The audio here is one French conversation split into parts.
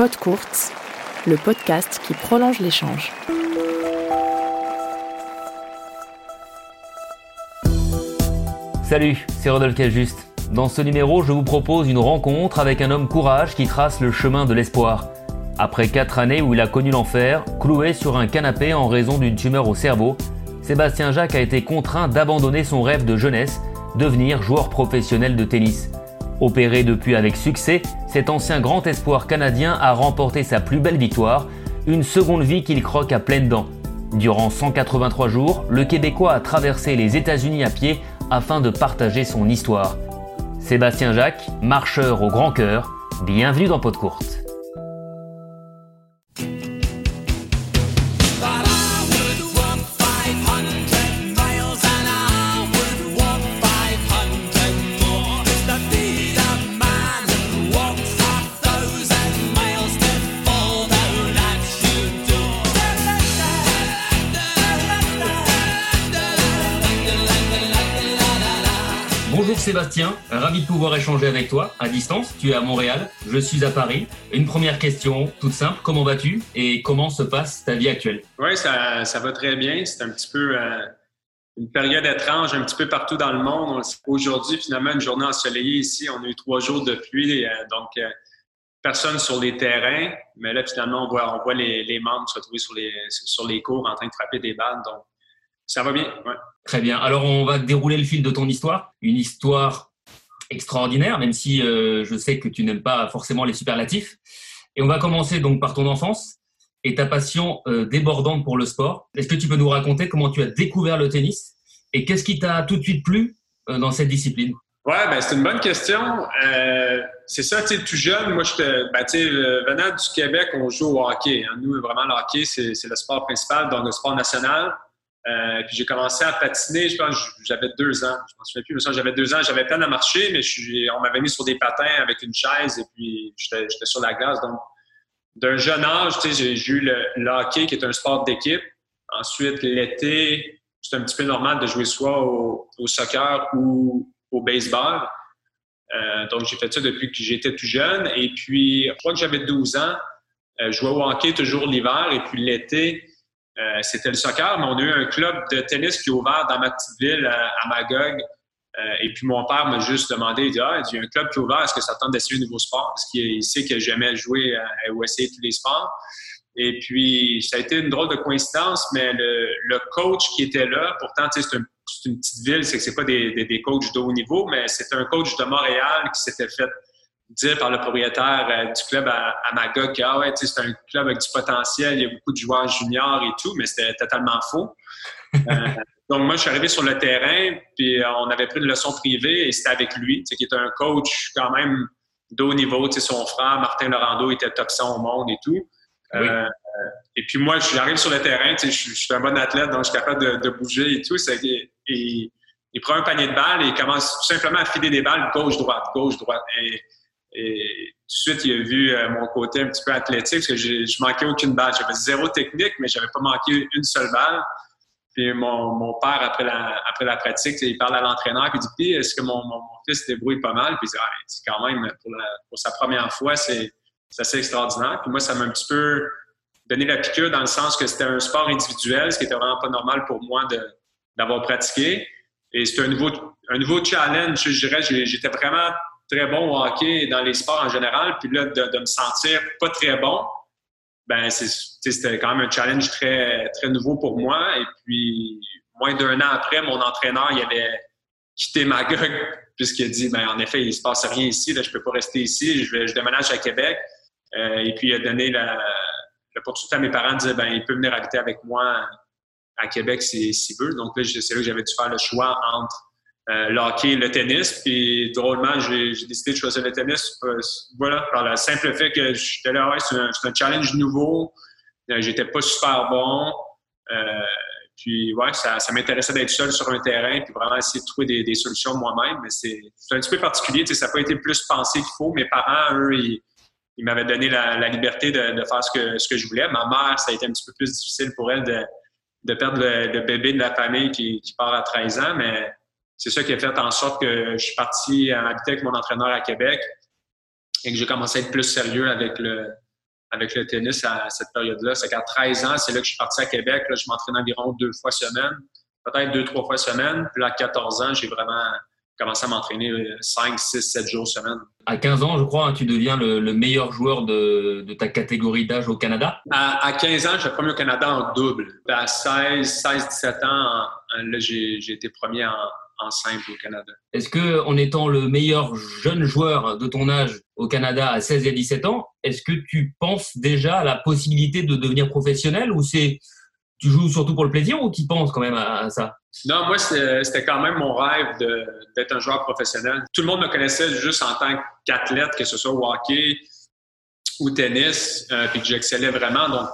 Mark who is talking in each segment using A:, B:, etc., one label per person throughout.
A: Pod Courts, le podcast qui prolonge l'échange.
B: Salut, c'est Rodolphe Cajuste. Dans ce numéro, je vous propose une rencontre avec un homme courage qui trace le chemin de l'espoir. Après quatre années où il a connu l'enfer, cloué sur un canapé en raison d'une tumeur au cerveau, Sébastien Jacques a été contraint d'abandonner son rêve de jeunesse, devenir joueur professionnel de tennis. Opéré depuis avec succès, cet ancien grand espoir canadien a remporté sa plus belle victoire, une seconde vie qu'il croque à pleines dents. Durant 183 jours, le Québécois a traversé les États-Unis à pied afin de partager son histoire. Sébastien Jacques, marcheur au grand cœur, bienvenue dans Pot Courte. Sébastien, ravi de pouvoir échanger avec toi à distance. Tu es à Montréal, je suis à Paris. Une première question toute simple, comment vas-tu et comment se passe ta vie actuelle?
C: Oui, ça, va très bien. C'est un petit peu euh, une période étrange un petit peu partout dans le monde. Aujourd'hui, finalement, une journée ensoleillée ici. On a eu trois jours de pluie, euh, donc euh, personne sur les terrains. Mais là, finalement, on voit, les, membres se retrouver sur les, cours en train de frapper des balles. Ça va bien, ouais.
B: Très bien. Alors, on va dérouler le fil de ton histoire. Une histoire extraordinaire, même si euh, je sais que tu n'aimes pas forcément les superlatifs. Et on va commencer donc par ton enfance et ta passion euh, débordante pour le sport. Est-ce que tu peux nous raconter comment tu as découvert le tennis et qu'est-ce qui t'a tout de suite plu euh, dans cette discipline?
C: Ouais, ben c'est une bonne question. c'est ça, tu sais, tout jeune, moi, je ben, tu venant du Québec, on joue au hockey. Hein. Nous, vraiment, le hockey, c'est le sport principal, donc le sport national. Euh, puis j'ai commencé à patiner, je pense j'avais deux ans. Je m'en souviens plus, mais j'avais deux ans. J'avais peine à marcher, mais on m'avait mis sur des patins avec une chaise et puis j'étais sur la glace. Donc, d'un jeune âge, j'ai eu le, hockey qui est un sport d'équipe. Ensuite, l'été, c'est un petit peu normal de jouer soit au, soccer ou au baseball. Euh, donc, j'ai fait ça depuis que j'étais tout jeune. Et puis, je crois que j'avais 12 ans. Euh, je jouais au hockey toujours l'hiver. Et puis, l'été, euh, c'était le soccer, mais on a eu un club de tennis qui est ouvert dans ma petite ville à, Magog. Euh, et puis mon père m'a juste demandé, il dit, ah, il y a un club qui est ouvert, est-ce que ça tente d'essayer un nouveau sport? Parce qu'il sait que j'aimais jouer ou essayer tous les sports. Et puis, ça a été une drôle de coïncidence, mais le, coach qui était là, pourtant, c'est une petite ville, c'est que c'est pas des, des, des coachs de haut niveau, mais c'est un coach de Montréal qui s'était fait dire par le propriétaire euh, du club à, Magog que ah ouais, c'est un club avec du potentiel, il y a beaucoup de joueurs juniors et tout, mais c'était totalement faux. Euh, donc moi, je suis arrivé sur le terrain, puis on avait pris une leçon privée et c'était avec lui, qui est un coach quand même de haut niveau. Son frère, Martin Laurando, était top 100 au monde et tout. Euh, et puis moi, j'arrive sur le terrain, je, je suis un bon athlète, donc je suis capable de, bouger et tout. Et, et, il prend un panier de balles et il commence tout simplement à filer des balles gauche-droite, gauche-droite. Et et tout de suite, il a vu euh, mon côté un petit peu athlétique parce que je manquais aucune balle. J'avais zéro technique, mais j'avais pas manqué une seule balle. Puis mon, père, après la, après la pratique, il parle à l'entraîneur, puis il dit Puis, est-ce que mon, mon, fils débrouille pas mal? Puis il dit ah, c'est quand même, pour, pour, sa première fois, c'est assez extraordinaire. Puis moi, ça m'a un petit peu donné la piqûre dans le sens que c'était un sport individuel, ce qui était vraiment pas normal pour moi d'avoir pratiqué. Et c'était un nouveau, un nouveau challenge, je dirais. J'étais vraiment très bon au hockey et dans les sports en général, puis là, de, me sentir pas très bon, ben c'était quand même un challenge très, très nouveau pour moi. Et puis, moins d'un an après, mon entraîneur, il avait quitté Magog, puisqu'il a dit, ben en effet, il se passe rien ici, là, je peux pas rester ici, je, déménage à Québec. Euh, et puis, il a donné l'opportunité à mes parents de dire, ben il peut venir habiter avec moi à Québec s'il veut. Donc là, c'est là que j'avais dû faire le choix entre euh, le le tennis. Puis drôlement, j'ai décidé de choisir le tennis. Euh, voilà, par le simple fait que j'étais là, ouais, c'est un, challenge nouveau. Euh, j'étais pas super bon. puis ouais, ça, m'intéressait d'être seul sur un terrain, puis vraiment essayer de trouver des, solutions moi-même. Mais c'est un petit peu particulier. Ça n'a pas été plus pensé qu'il faut. Mes parents, eux, ils, m'avaient donné la, liberté de, faire ce que, ce que je voulais. Ma mère, ça a été un petit peu plus difficile pour elle de, perdre le, bébé de la famille qui, qui part à 13 ans, mais c'est ça qui a fait en sorte que je suis parti habiter avec mon entraîneur à Québec et que j'ai commencé à être plus sérieux avec le, avec le tennis à, cette période-là. C'est qu'à 13 ans, c'est là que je suis parti à Québec. Là, je m'entraîne environ deux fois semaine, peut-être deux, trois fois semaine. Puis là, à 14 ans, j'ai vraiment commencé à m'entraîner 5, 6, 7 jours semaine.
B: À 15 ans, je crois, hein, tu deviens le, meilleur joueur de, ta catégorie d'âge au Canada?
C: À, 15 ans, j'étais premier au Canada en double. à 16, 16 17 ans, là, j'ai été premier en, en simple au Canada.
B: Est-ce que, en étant le meilleur jeune joueur de ton âge au Canada à 16 et 17 ans, est-ce que tu penses déjà à la possibilité de devenir professionnel ou c'est tu joues surtout pour le plaisir ou tu penses quand même à, ça?
C: Non, moi, c'était quand même mon rêve d'être un joueur professionnel. Tout le monde me connaissait juste en tant qu'athlète, que ce soit au hockey ou tennis, euh, puis que j'excellais vraiment. Donc,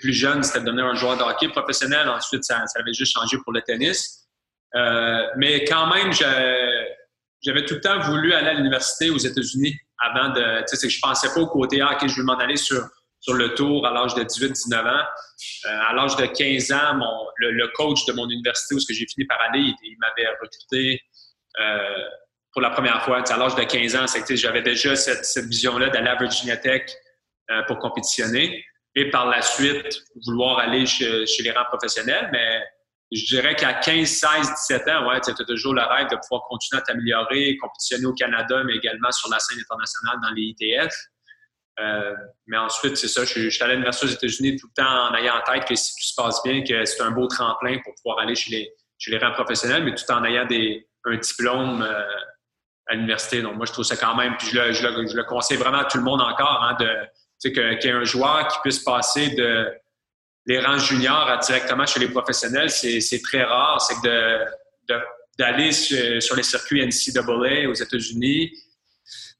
C: plus jeune, c'était de devenir un joueur de hockey professionnel. Ensuite, ça, ça avait juste changé pour le tennis. Euh, mais quand même, j'avais tout le temps voulu aller à l'université aux États-Unis avant de. Tu sais, je pensais pas au côté, ah, OK, je vais m'en aller sur, sur le tour à l'âge de 18-19 ans. Euh, à l'âge de 15 ans, mon, le, coach de mon université où j'ai fini par aller, il, m'avait recruté euh, pour la première fois. à l'âge de 15 ans, j'avais déjà cette, vision-là d'aller à Virginia Tech pour compétitionner et par la suite vouloir aller chez, chez les rangs professionnels. Mais je dirais qu'à 15, 16, 17 ans, ouais, tu as toujours le rêve de pouvoir continuer à t'améliorer, compétitionner au Canada, mais également sur la scène internationale dans les ITF. Euh, mais ensuite, c'est ça, je, suis allé à l'Université aux États-Unis tout le temps en ayant en tête que si tout se passe bien, que c'est un beau tremplin pour pouvoir aller chez les, chez les rangs professionnels, mais tout en ayant des, un diplôme euh, à l'université. Donc, moi, je trouve ça quand même, puis je le, je le, conseille vraiment à tout le monde encore, hein, qu'il y ait un joueur qui puisse passer de les rangs juniors directement chez les professionnels, c'est très rare. C'est que d'aller sur, les circuits NCAA aux États-Unis,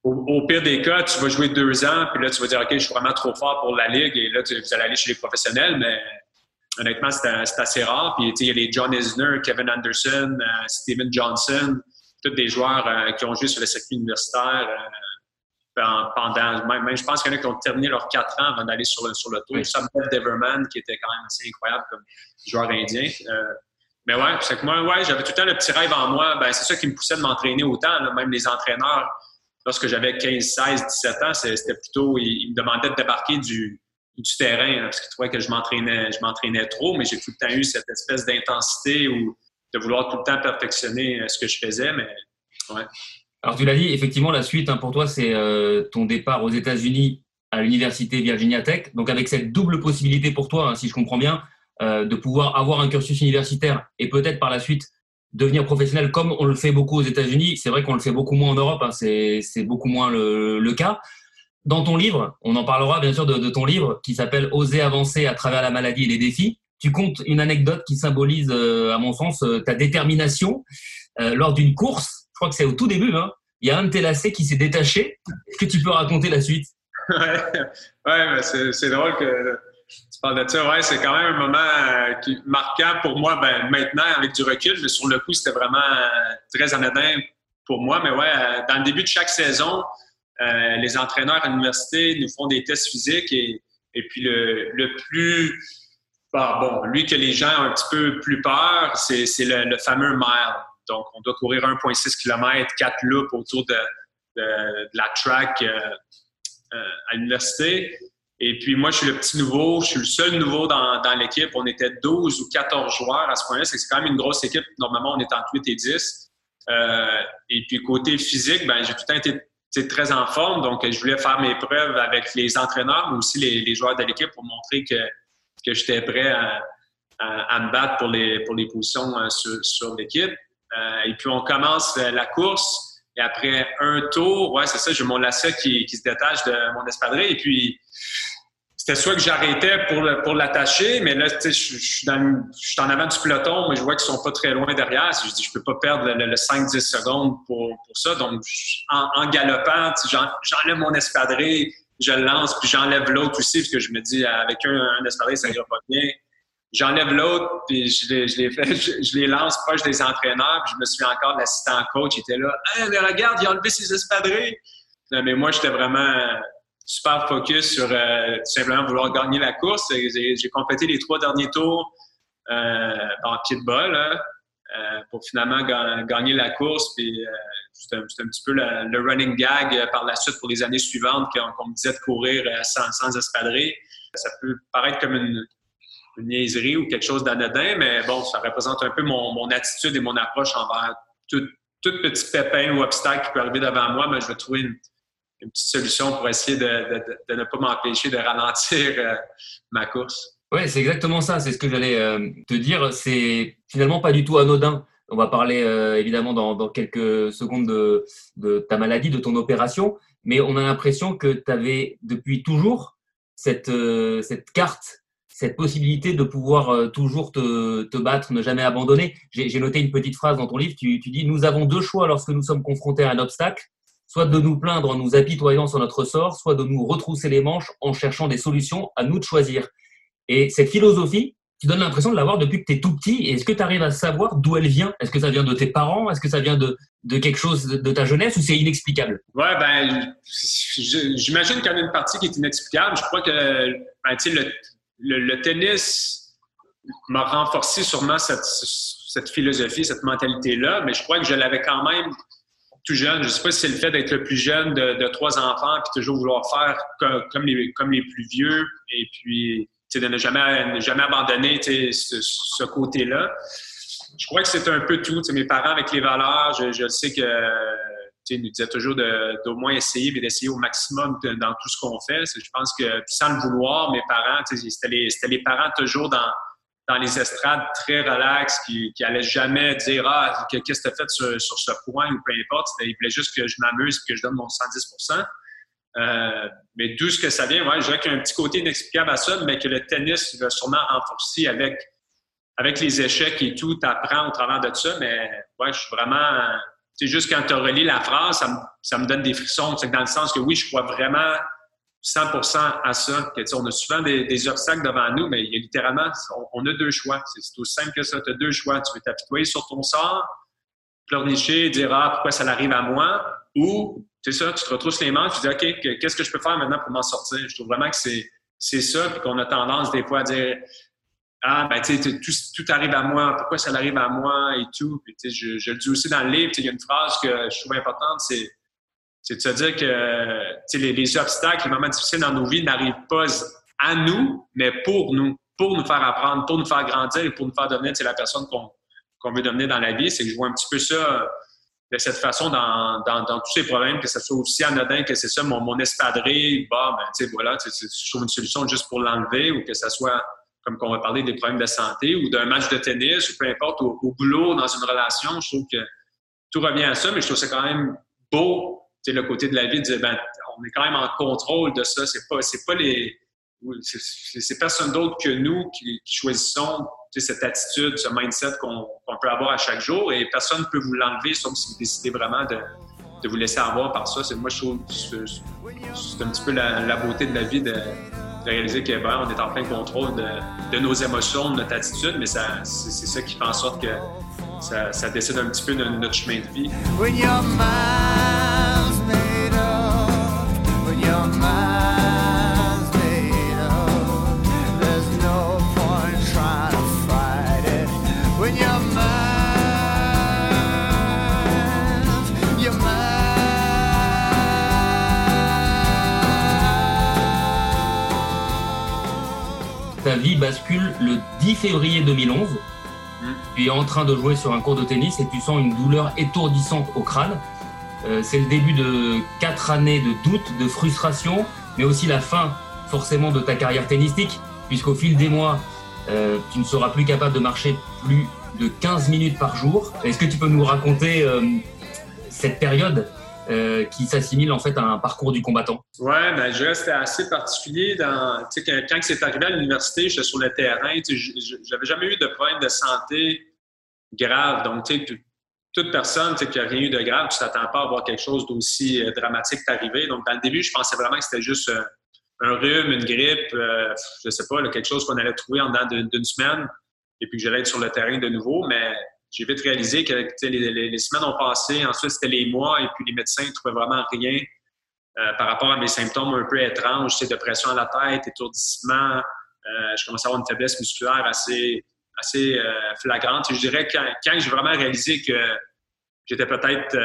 C: au, pire des cas, tu vas jouer deux ans, puis là, tu vas dire, OK, je suis vraiment trop fort pour la Ligue, et là, tu, vas aller chez les professionnels, mais honnêtement, c'est assez rare. Puis, il y a les John Isner, Kevin Anderson, euh, Steven Johnson, tous des joueurs euh, qui ont joué sur les circuits universitaires. Euh, pendant, même, je pense qu'il y en a qui ont terminé leurs quatre ans avant d'aller sur le, sur le tour. Oui. Samuel Deverman, qui était quand même assez incroyable comme joueur indien. Euh, mais ouais, c'est que moi, ouais, j'avais tout le temps le petit rêve en moi. Ben, c'est ça qui me poussait de m'entraîner autant. Même les entraîneurs, lorsque j'avais 15, 16, 17 ans, c'était plutôt, ils, me demandaient de débarquer du, du terrain parce qu'ils trouvaient que je m'entraînais, je m'entraînais trop, mais j'ai tout le temps eu cette espèce d'intensité ou de vouloir tout le temps perfectionner euh, ce que je faisais. Mais ouais.
B: Alors tu l'as dit, effectivement, la suite hein, pour toi, c'est euh, ton départ aux États-Unis à l'université Virginia Tech. Donc avec cette double possibilité pour toi, hein, si je comprends bien, euh, de pouvoir avoir un cursus universitaire et peut-être par la suite devenir professionnel comme on le fait beaucoup aux États-Unis. C'est vrai qu'on le fait beaucoup moins en Europe, hein, c'est beaucoup moins le, cas. Dans ton livre, on en parlera bien sûr de, ton livre qui s'appelle Oser avancer à travers la maladie et les défis. Tu comptes une anecdote qui symbolise, euh, à mon sens, ta détermination lors d'une course je crois que c'est au tout début, hein. il y a un de tes lacets qui s'est détaché. Est-ce que tu peux raconter la suite?
C: ouais, ouais c'est drôle que tu parles de ça. C'est quand même un moment euh, marquant pour moi ben, maintenant avec du recul, sur le coup, c'était vraiment euh, très anodin pour moi. Mais ouais, euh, dans le début de chaque saison, les entraîneurs à l'université nous font des tests physiques et, et puis le, le plus bah, bon, lui que les gens ont un petit peu plus peur, c'est le, le, fameux mile. Donc, on doit courir 1,6 km, 4 loops autour de, la track euh, euh, à l'université. Et puis, moi, je suis le petit nouveau. Je suis le seul nouveau dans, l'équipe. On était 12 ou 14 joueurs à ce point-là. C'est quand même une grosse équipe. Normalement, on est entre 8 et 10. Euh, et puis, côté physique, ben, j'ai tout le temps été très en forme. Donc, je voulais faire mes preuves avec les entraîneurs, mais aussi les, joueurs de l'équipe pour montrer que, que j'étais prêt à, me battre pour les, pour les positions sur l'équipe. Euh, et puis, on commence euh, la course. Et après un tour, ouais, c'est ça, j'ai mon lacet qui, se détache de mon espadrille. Et puis, c'était soit que j'arrêtais pour, pour l'attacher, mais là, je, suis en avant du peloton, mais je vois qu'ils sont pas très loin derrière. Je dis, je peux pas perdre le, 5-10 secondes pour, pour, ça. Donc, en, en galopant, j'enlève mon espadrille, je le lance, puis j'enlève l'autre aussi, parce que je me dis, avec un, un espadrille, ça ira pas bien. J'enlève l'autre, puis je les, je, je, lance proche des entraîneurs. Puis je me souviens encore l'assistant coach, il était là. Mais regarde, il a enlevé ses espadrilles. Mais moi, j'étais vraiment super focus sur euh, simplement vouloir gagner la course. J'ai complété les trois derniers tours euh, en pied de euh, pour finalement gagner la course. Puis c'était un, petit peu le, running gag par la suite pour les années suivantes qu'on me disait de courir sans, sans espadrer. Ça peut paraître comme une, une niaiserie ou quelque chose d'anodin, mais bon, ça représente un peu mon, attitude et mon approche envers tout, petit pépin ou obstacle qui peut arriver devant moi, mais je vais trouver une, petite solution pour essayer de, ne pas m'empêcher de ralentir euh, ma course.
B: Oui, c'est exactement ça. C'est ce que j'allais euh, te dire. C'est finalement pas du tout anodin. On va parler euh, évidemment dans, quelques secondes de, de, ta maladie, de ton opération, mais on a l'impression que tu avais depuis toujours cette, cette carte cette possibilité de pouvoir euh, toujours te, battre, ne jamais abandonner. J'ai noté une petite phrase dans ton livre, tu, dis, nous avons deux choix lorsque nous sommes confrontés à un obstacle, soit de nous plaindre en nous apitoyant sur notre sort, soit de nous retrousser les manches en cherchant des solutions, à nous de choisir. Et cette philosophie, tu donnes l'impression de l'avoir depuis que tu es tout petit. Est-ce que tu arrives à savoir d'où elle vient? Est-ce que ça vient de tes parents? Est-ce que ça vient de, de quelque chose de ta jeunesse ou c'est inexplicable?
C: Ouais, ben, j'imagine qu'il y en a une partie qui est inexplicable. Je crois que ben, le, le, tennis m'a renforcé sûrement cette, philosophie, cette mentalité-là, mais je crois que je l'avais quand même tout jeune. Je ne sais pas si c'est le fait d'être le plus jeune de, trois enfants puis toujours vouloir faire comme, les, plus vieux et puis de ne jamais, abandonner ce, côté-là. Je crois que c'est un peu tout. mes parents avec les valeurs, je sais que il nous disait toujours d'au moins essayer, mais d'essayer au maximum dans tout ce qu'on fait. Je pense que sans le vouloir, mes parents, c'était les, parents toujours dans, dans les estrades très relax, qui, qui allaient jamais dire Ah, qu'est-ce que tu as fait sur, sur, ce point ou peu importe. Ils voulaient juste que je m'amuse et que je donne mon 110% euh, mais d'où ce que ça vient, ouais, je dirais qu'il y a un petit côté inexplicable à ça, mais que le tennis va sûrement renforcer avec, avec les échecs et tout, tu apprends au travers de ça, mais ouais, je suis vraiment juste quand tu as relié la phrase, ça me, donne des frissons. C'est dans le sens que oui, je crois vraiment 100% à ça. On a souvent des, obstacles devant nous, mais il y a littéralement, on, a deux choix. C'est aussi simple que ça. Tu as deux choix. Tu veux t'apitoyer sur ton sort, pleurnicher dire Ah, pourquoi ça arrive à moi? Ou, c'est ça, tu te retrousses les mains, tu dis OK, qu'est-ce que je peux faire maintenant pour m'en sortir? Je trouve vraiment que c'est ça, puis qu'on a tendance des fois à dire ah, ben, tu sais, tout, arrive à moi, pourquoi ça arrive à moi et tout. Puis, je, je le dis aussi dans le livre, il y a une phrase que je trouve importante, c'est, de se dire que les, les obstacles, les moments difficiles dans nos vies n'arrivent pas à nous, mais pour nous, pour nous faire apprendre, pour nous faire grandir et pour nous faire devenir la personne qu'on, veut devenir dans la vie. C'est que je vois un petit peu ça de cette façon dans, dans, tous ces problèmes, que ce soit aussi anodin que c'est ça, mon, mon espadrille, bah, tu sais, voilà, je trouve une solution juste pour l'enlever ou que ce soit comme qu'on va parler des problèmes de santé ou d'un match de tennis ou peu importe, au, boulot, dans une relation, je trouve que tout revient à ça, mais je trouve ça quand même beau, tu le côté de la vie, de dire, ben, on est quand même en contrôle de ça. C'est pas, c'est pas les, c'est personne d'autre que nous qui, choisissons cette attitude, ce mindset qu'on peut avoir à chaque jour et personne ne peut vous l'enlever sauf si vous décidez vraiment de, de vous laisser avoir par ça. Moi, je trouve que c'est un petit peu la beauté de la vie de, de réaliser qu'on ben, est en plein contrôle de, nos émotions, de notre attitude, mais c'est ça qui fait en sorte que ça, décide un petit peu de notre chemin de vie.
B: Vie bascule le 10 février 2011. Mm. Tu es en train de jouer sur un cours de tennis et tu sens une douleur étourdissante au crâne. Euh, c'est le début de quatre années de doute, de frustration, mais aussi la fin forcément de ta carrière tennistique, puisqu'au fil des mois, euh, tu ne seras plus capable de marcher plus de 15 minutes par jour. Est-ce que tu peux nous raconter euh, cette période? Euh, qui s'assimile en fait à un parcours du combattant?
C: Ouais, ben, je c'était assez particulier. Dans, quand, c'est arrivé à l'université, j'étais sur le terrain. J'avais jamais eu de problème de santé grave. Donc, toute personne qui n'a rien eu de grave, tu t'attends pas à voir quelque chose d'aussi euh, dramatique t'arriver. Donc, dans le début, je pensais vraiment que c'était juste euh, un rhume, une grippe, je sais pas, quelque chose qu'on allait trouver en dedans d'une semaine et puis que j'allais être sur le terrain de nouveau. Mais j'ai vite réalisé que les, semaines ont passé, ensuite c'était les mois, et puis les médecins ne trouvaient vraiment rien euh, par rapport à mes symptômes un peu étranges, c'est pression à la tête, étourdissement. Euh, je commençais à avoir une faiblesse musculaire assez, assez euh, flagrante. Et je dirais que quand, j'ai vraiment réalisé que j'étais peut-être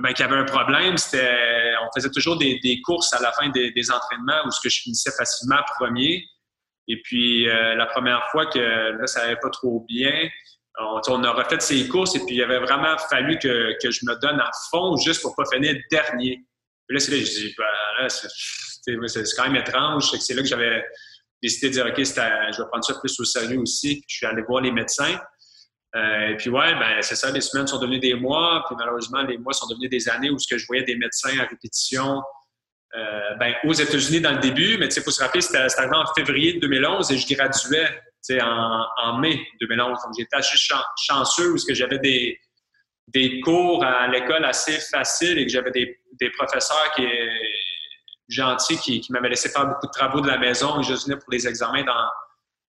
C: ben, qu'il y avait un problème, c'était on faisait toujours des, courses à la fin des, entraînements où ce que je finissais facilement premier. Et puis la première fois que là, ça n'allait pas trop bien, on, a refait ces courses et puis il avait vraiment fallu que, que, je me donne à fond juste pour pas finir dernier. Puis là, c'est là je dis, ben, c'est quand même étrange. C'est là que j'avais décidé de dire, OK, je vais prendre ça plus au sérieux aussi. Puis je suis allé voir les médecins. Euh, et puis ouais, ben c'est ça, les semaines sont devenues des mois, puis malheureusement, les mois sont devenus des années où ce que je voyais des médecins à répétition euh, ben, aux États-Unis dans le début, mais il faut se rappeler, c'était arrivé en février 2011 et je graduais en, en mai 2011. Donc j'étais assez chanceux parce que j'avais des, des cours à l'école assez faciles et que j'avais des, des, professeurs qui gentils qui, qui m'avaient laissé faire beaucoup de travaux de la maison et je venais pour les examens dans,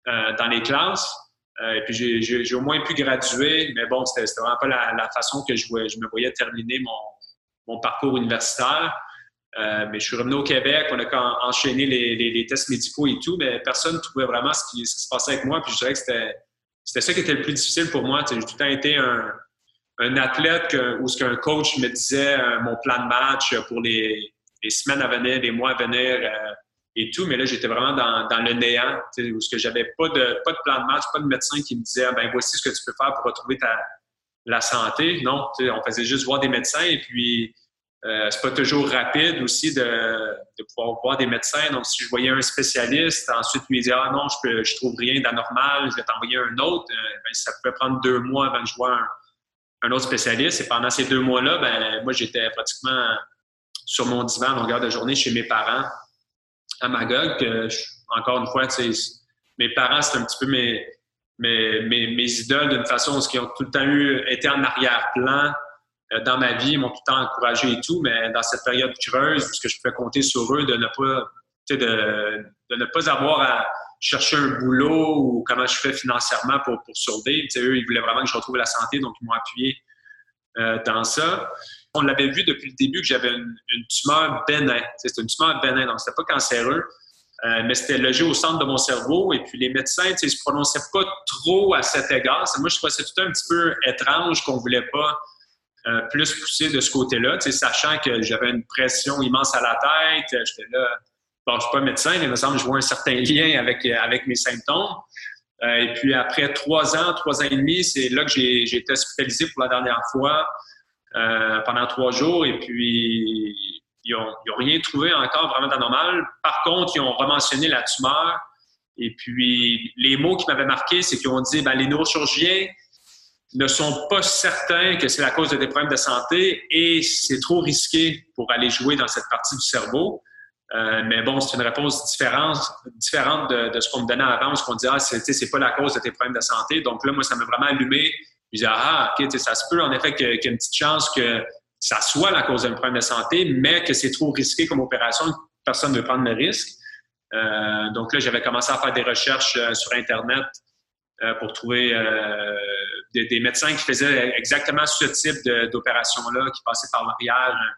C: euh, dans les classes. Euh, et puis j'ai au moins pu graduer, mais bon, c'était vraiment pas la, la, façon que je, je me voyais terminer mon, mon parcours universitaire. Euh, mais je suis revenu au Québec, on a enchaîné les, les, tests médicaux et tout, mais personne ne trouvait vraiment ce qui, se passait avec moi. Puis je dirais que c'était, ça qui était le plus difficile pour moi. J'ai tout le temps été un, un athlète où ce qu'un coach me disait euh, mon plan de match pour les, les, semaines à venir, les mois à venir euh, et tout. Mais là, j'étais vraiment dans, dans, le néant, où ce que j'avais pas de, pas de plan de match, pas de médecin qui me disait ben voici ce que tu peux faire pour retrouver ta, la santé. Non, on faisait juste voir des médecins et puis euh, c'est pas toujours rapide aussi de, pouvoir voir des médecins. Donc, si je voyais un spécialiste, ensuite lui dire Ah non, je, je trouve rien d'anormal, je vais t'envoyer un autre, euh, ben, ça pouvait prendre deux mois avant que je vois un, autre spécialiste. Et pendant ces deux mois-là, ben, moi, j'étais pratiquement sur mon divan en longueur de journée chez mes parents à Magog. encore une fois, mes parents, c'est un petit peu mes, idoles d'une façon qui ont tout le temps eu, été en arrière-plan dans ma vie, ils m'ont tout le temps encouragé et tout, mais dans cette période creuse, puisque je pouvais compter sur eux de ne pas, de, ne pas avoir à chercher un boulot ou comment je fais financièrement pour, pour eux, ils voulaient vraiment que je retrouve la santé, donc ils m'ont appuyé euh, dans ça. On l'avait vu depuis le début que j'avais une, tumeur bénin. C'était une tumeur bénin, donc c'était pas cancéreux. Euh, mais c'était logé au centre de mon cerveau. Et puis les médecins, ils se prononçaient pas trop à cet égard. Moi, je trouvais ça tout un petit peu étrange qu'on voulait pas euh, plus poussé de ce côté-là, sachant que j'avais une pression immense à la tête. Euh, j'étais là, bon, je suis pas médecin, mais il me semble que je vois un certain lien avec, euh, avec mes symptômes. et puis après trois ans, trois ans et demi, c'est là que j'ai été hospitalisé pour la dernière fois pendant trois jours. Et puis, ils n'ont ont rien trouvé encore vraiment d'anormal. Par contre, ils ont rementionné la tumeur. Et puis, les mots qui m'avaient marqué, c'est qu'ils ont dit, ben, les neurochirurgiens, ne sont pas certains que c'est la cause de des problèmes de santé et c'est trop risqué pour aller jouer dans cette partie du cerveau. Euh, mais bon, c'est une réponse différente, différente de, ce qu'on me donnait avant, où qu'on disait, ah, c'est, c'est pas la cause de tes problèmes de santé. Donc là, moi, ça m'a vraiment allumé. Je disais, ah, OK, ça se peut en effet qu'il y ait une petite chance que ça soit la cause d'un problème de santé, mais que c'est trop risqué comme opération, personne ne veut prendre le risque. Euh, donc là, j'avais commencé à faire des recherches euh, sur Internet pour trouver des, médecins qui faisaient exactement ce type d'opération-là, qui passaient par l'arrière euh,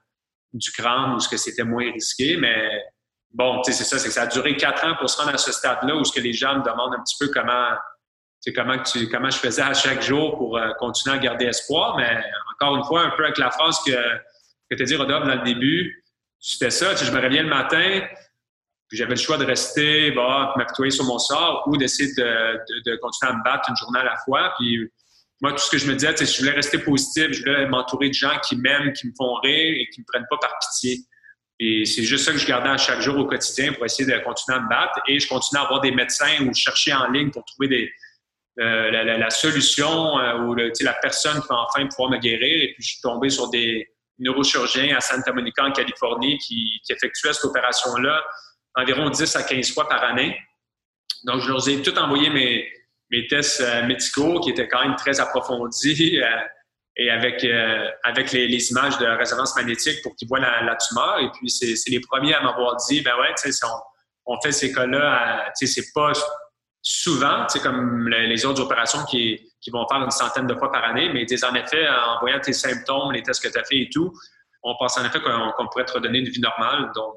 C: du crâne où que c'était moins risqué. Mais bon, c'est ça, c'est que ça a duré quatre ans pour se rendre à ce stade-là où ce que les gens me demandent un petit peu comment, comment, tu, comment je faisais à chaque jour pour euh, continuer à garder espoir. Mais encore une fois, un peu avec la phrase que, que tu as dit, Rodolphe, dans le début, c'était ça. je me réveillais le matin, j'avais le choix de rester, bah, m'apitoyer sur mon sort ou d'essayer de, de, de, continuer à me battre une journée à la fois. Puis moi, tout ce que je me disais, c'est je voulais rester positif, je voulais m'entourer de gens qui m'aiment, qui me font rire et qui me prennent pas par pitié. Et c'est juste ça que je gardais à chaque jour au quotidien pour essayer de continuer à me battre. Et je continuais à avoir des médecins ou chercher en ligne pour trouver des, euh, la, solution euh, ou le, la personne qui va enfin pouvoir me guérir. Et puis, je suis tombé sur des neurochirurgiens à Santa Monica, en Californie, qui, qui effectuaient cette opération-là environ 10 à 15 fois par année. Donc, je leur ai tout envoyé mes, mes tests euh, médicaux qui étaient quand même très approfondis euh, et avec, euh, avec les, images de résonance magnétique pour qu'ils voient la, tumeur. Et puis, c'est les premiers à m'avoir dit, ben ouais, tu sais, on, fait ces cas-là, tu sais, c'est pas souvent, tu sais, comme les, autres opérations qui, qui vont faire une centaine de fois par année, mais en effet, en voyant tes symptômes, les tests que tu as fait et tout, on pense en effet qu'on pourrait te redonner une vie normale. Donc,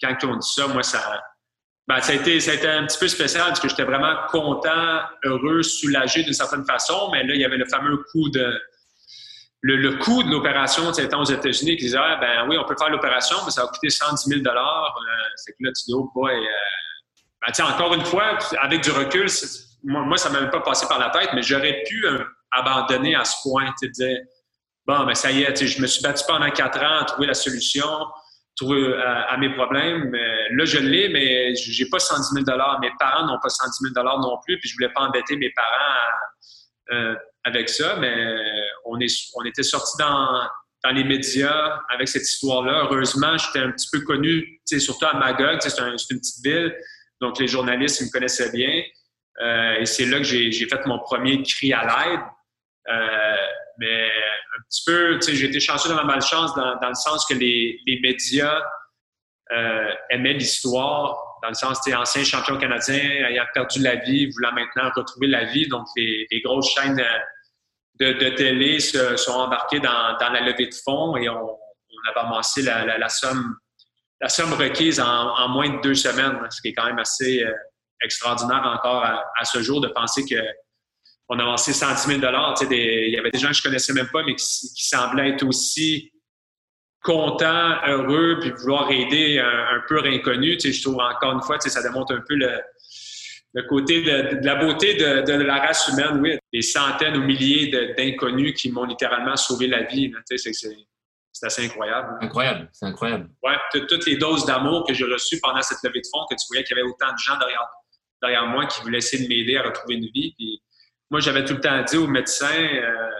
C: quand on dit ça, moi, ça, ben, ça, a été, un petit peu spécial parce que j'étais vraiment content, heureux, soulagé d'une certaine façon, mais là, il y avait le fameux coup de, le, coût de l'opération, étant aux États-Unis, qui disaient, ah, ben oui, on peut faire l'opération, mais ça va coûter 110 000 euh, C'est que là, tu dis, oh euh, ben, encore une fois, avec du recul, moi, ça ne m'a même pas passé par la tête, mais j'aurais pu euh, abandonner à ce point, tu dire, bon, ben ça y est, je me suis battu pendant quatre ans à trouver la solution, trouver à, mes problèmes. Mais là, je l'ai, mais j'ai pas 110 000 Mes parents n'ont pas 110 000 non plus, puis je voulais pas embêter mes parents avec ça, mais on, est, on était sortis dans, dans les médias avec cette histoire-là. Heureusement, j'étais un petit peu connu, surtout à Magog, c'est une petite ville, donc les journalistes me connaissaient bien. Euh, et c'est là que j'ai fait mon premier cri à l'aide. Euh, mais peu, j'ai été chanceux dans ma malchance dans, dans le sens que les, les médias euh, aimaient l'histoire, dans le sens, tu ancien champion canadien, ayant perdu la vie, voulant maintenant retrouver la vie. Donc, les, grosses chaînes de, télé se, sont embarqués dans, la levée de fonds et on, on avait amassé la, somme, la somme requise en, moins de deux semaines, ce qui est quand même assez euh, extraordinaire encore à, ce jour de penser que on a avancé 110 000 Il y avait des gens que je connaissais même pas, mais qui, semblaient être aussi contents, heureux, puis vouloir aider un, un peu inconnu. Je trouve encore une fois, ça démontre un peu le, le côté de, la beauté de, la race humaine, oui. Des centaines ou milliers d'inconnus qui m'ont littéralement sauvé la vie. C'est assez incroyable.
B: Incroyable, c'est incroyable.
C: Oui, toutes les doses d'amour que j'ai reçues pendant cette levée de fonds, que tu voyais qu'il y avait autant de gens derrière, derrière moi qui voulaient essayer de m'aider à retrouver une vie. Puis moi, j'avais tout le temps dit aux médecins, euh,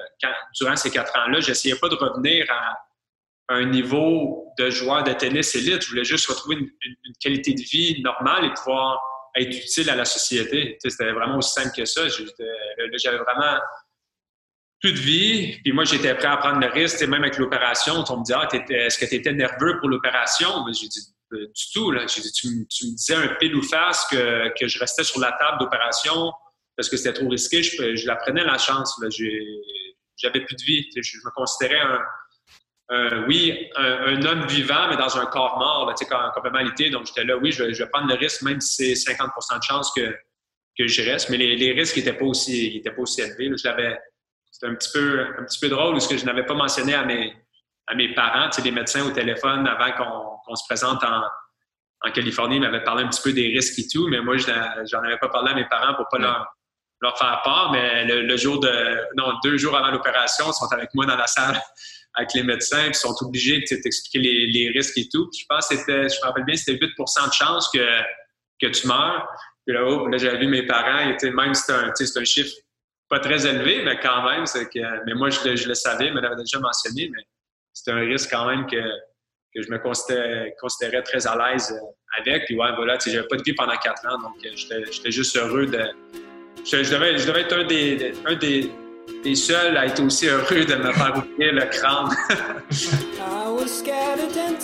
C: durant ces quatre ans-là, j'essayais pas de revenir à, un niveau de joueur de tennis élite. Je voulais juste retrouver une, qualité de vie normale et pouvoir être utile à la société. C'était vraiment aussi simple que ça. J'avais vraiment plus de vie. Puis moi, j'étais prêt à prendre le risque. Même avec l'opération, on me dit ah, est-ce que tu étais nerveux pour l'opération? J'ai dit euh, du tout. Tu, me disais un pile ou face que je restais sur la table d'opération parce que c'était trop risqué. Je, je la prenais la chance. J'avais plus de vie. Je me considérais un, euh, oui, un, homme vivant, mais dans un corps mort, là, complètementalité. Donc, j'étais là, oui, je, vais prendre le risque, même si c'est 50% de chance que, que je reste. Mais les, risques n'étaient pas aussi, pas aussi élevés. c'était un petit peu, un petit peu drôle, parce que je n'avais pas mentionné à mes, à mes parents, des médecins au téléphone avant qu'on se présente en, en Californie, ils m'avaient parlé un petit peu des risques et tout, mais moi, j'en avais pas parlé à mes parents pour pas leur, leur, faire part. Mais le, jour de, non, deux jours avant l'opération, ils sont avec moi dans la salle avec les médecins, qui sont obligés de t'expliquer les, risques et tout. je pense que c'était, je me rappelle bien, c'était 8% de chance que, que tu meurs. Puis là, oh, là j'avais vu mes parents, et même si c'est un, chiffre pas très élevé, mais quand même, c'est que, mais moi, je, le savais, me l'avait déjà mentionné, mais c'était un risque quand même que, que je me considérais, très à l'aise euh, avec. Puis ouais, voilà, tu sais, j'avais pas de vie pendant quatre ans, donc euh, j'étais juste heureux de. Je, devais, être un des, un des T'es seul à être aussi heureux de me faire ouvrir le crâne. I was scared of and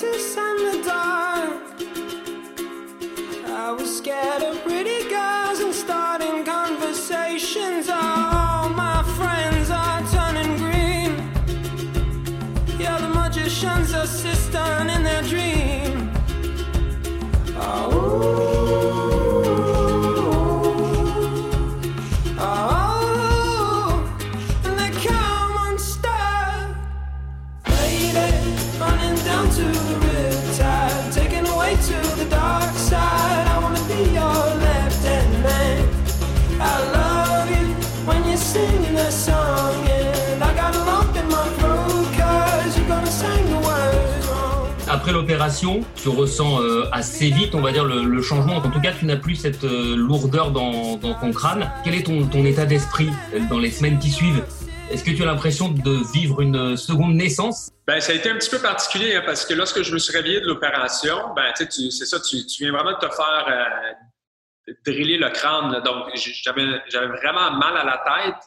C: après l'opération, tu ressens euh, assez vite, on va dire, le, changement. En tout cas, tu n'as plus cette euh, lourdeur dans, ton crâne. Quel est ton, état d'esprit euh, dans les semaines qui suivent? Est-ce que tu as l'impression de vivre une seconde naissance? Ben, ça a été un petit peu particulier hein, parce que lorsque je me suis réveillé de l'opération, ben, c'est ça, tu, viens vraiment de te faire driller le crâne. Donc, j'avais vraiment mal à la tête,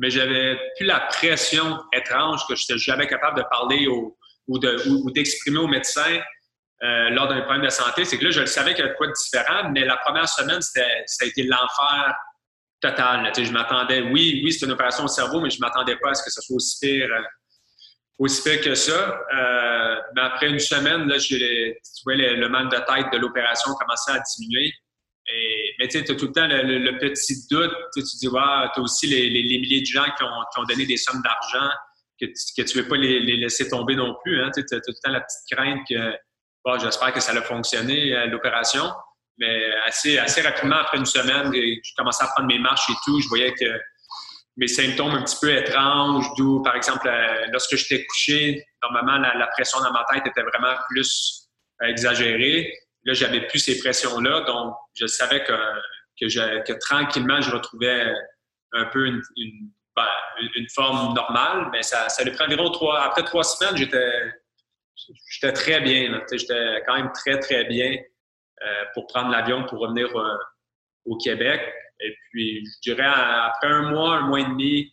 C: mais j'avais plus la pression étrange que je n'étais jamais capable de parler au, ou d'exprimer aux médecins euh, lors d'un problème de santé, c'est que là, je le savais qu'il y avait quoi de différent, mais la première semaine, ça a été l'enfer total. je m'attendais, oui, oui, c'est une opération au cerveau, mais je ne m'attendais pas à ce que ce soit aussi pire, euh, aussi pire que ça. Euh, mais après une semaine, là, tu vois, le, mal de tête de l'opération commençait à diminuer. Mais tu as tout le temps le, petit doute. Tu dis, tu as aussi les, milliers de gens qui ont, qui ont donné des sommes d'argent que, tu ne veux pas les, laisser tomber non plus. Hein. Tu as, tout le temps la petite crainte que bon, j'espère que ça a fonctionné, euh, l'opération. Mais assez, assez rapidement, après une semaine, je commençais à prendre mes marches et tout. Je voyais que mes symptômes un petit peu étranges, d'où, par exemple, euh, lorsque j'étais couché, normalement, la, pression dans ma tête était vraiment plus exagérée. Là, j'avais plus ces pressions-là, donc je savais que, que, tranquillement, je retrouvais un peu une, ben, une, forme normale, mais ça, ça lui prend environ trois... Après trois semaines, j'étais j'étais très bien. J'étais quand même très, très bien euh, pour prendre l'avion pour revenir au Québec. Et puis, je dirais, après un mois, un mois et demi,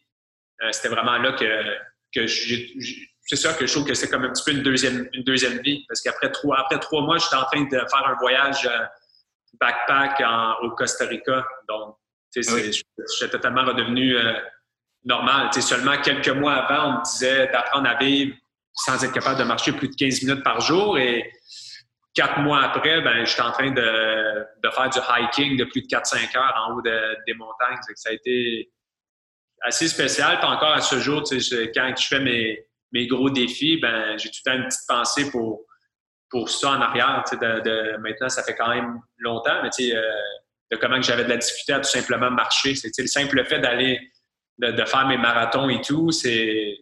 C: euh, c'était vraiment là que, que c'est ça que je trouve que c'est comme un petit peu une deuxième, une deuxième vie. Parce qu'après trois, après trois mois, j'étais en train de faire un voyage euh, backpack au Costa Rica. Donc, j'étais totalement redevenu euh, normal. seulement quelques mois avant, on me disait d'apprendre à vivre sans être capable de marcher plus de 15 minutes par jour. Et quatre mois après, ben, j'étais en train de, de, faire du hiking de plus de 4-5 heures en haut des montagnes. Ça a été assez spécial. Puis encore à ce jour, quand je fais mes, mes gros défis, ben, j'ai tout le temps une petite pensée pour, pour ça en arrière. Maintenant, ça fait quand même longtemps, mais euh, de comment j'avais de la difficulté à tout simplement marcher. C'est le simple fait d'aller, de, faire mes marathons et tout, c'est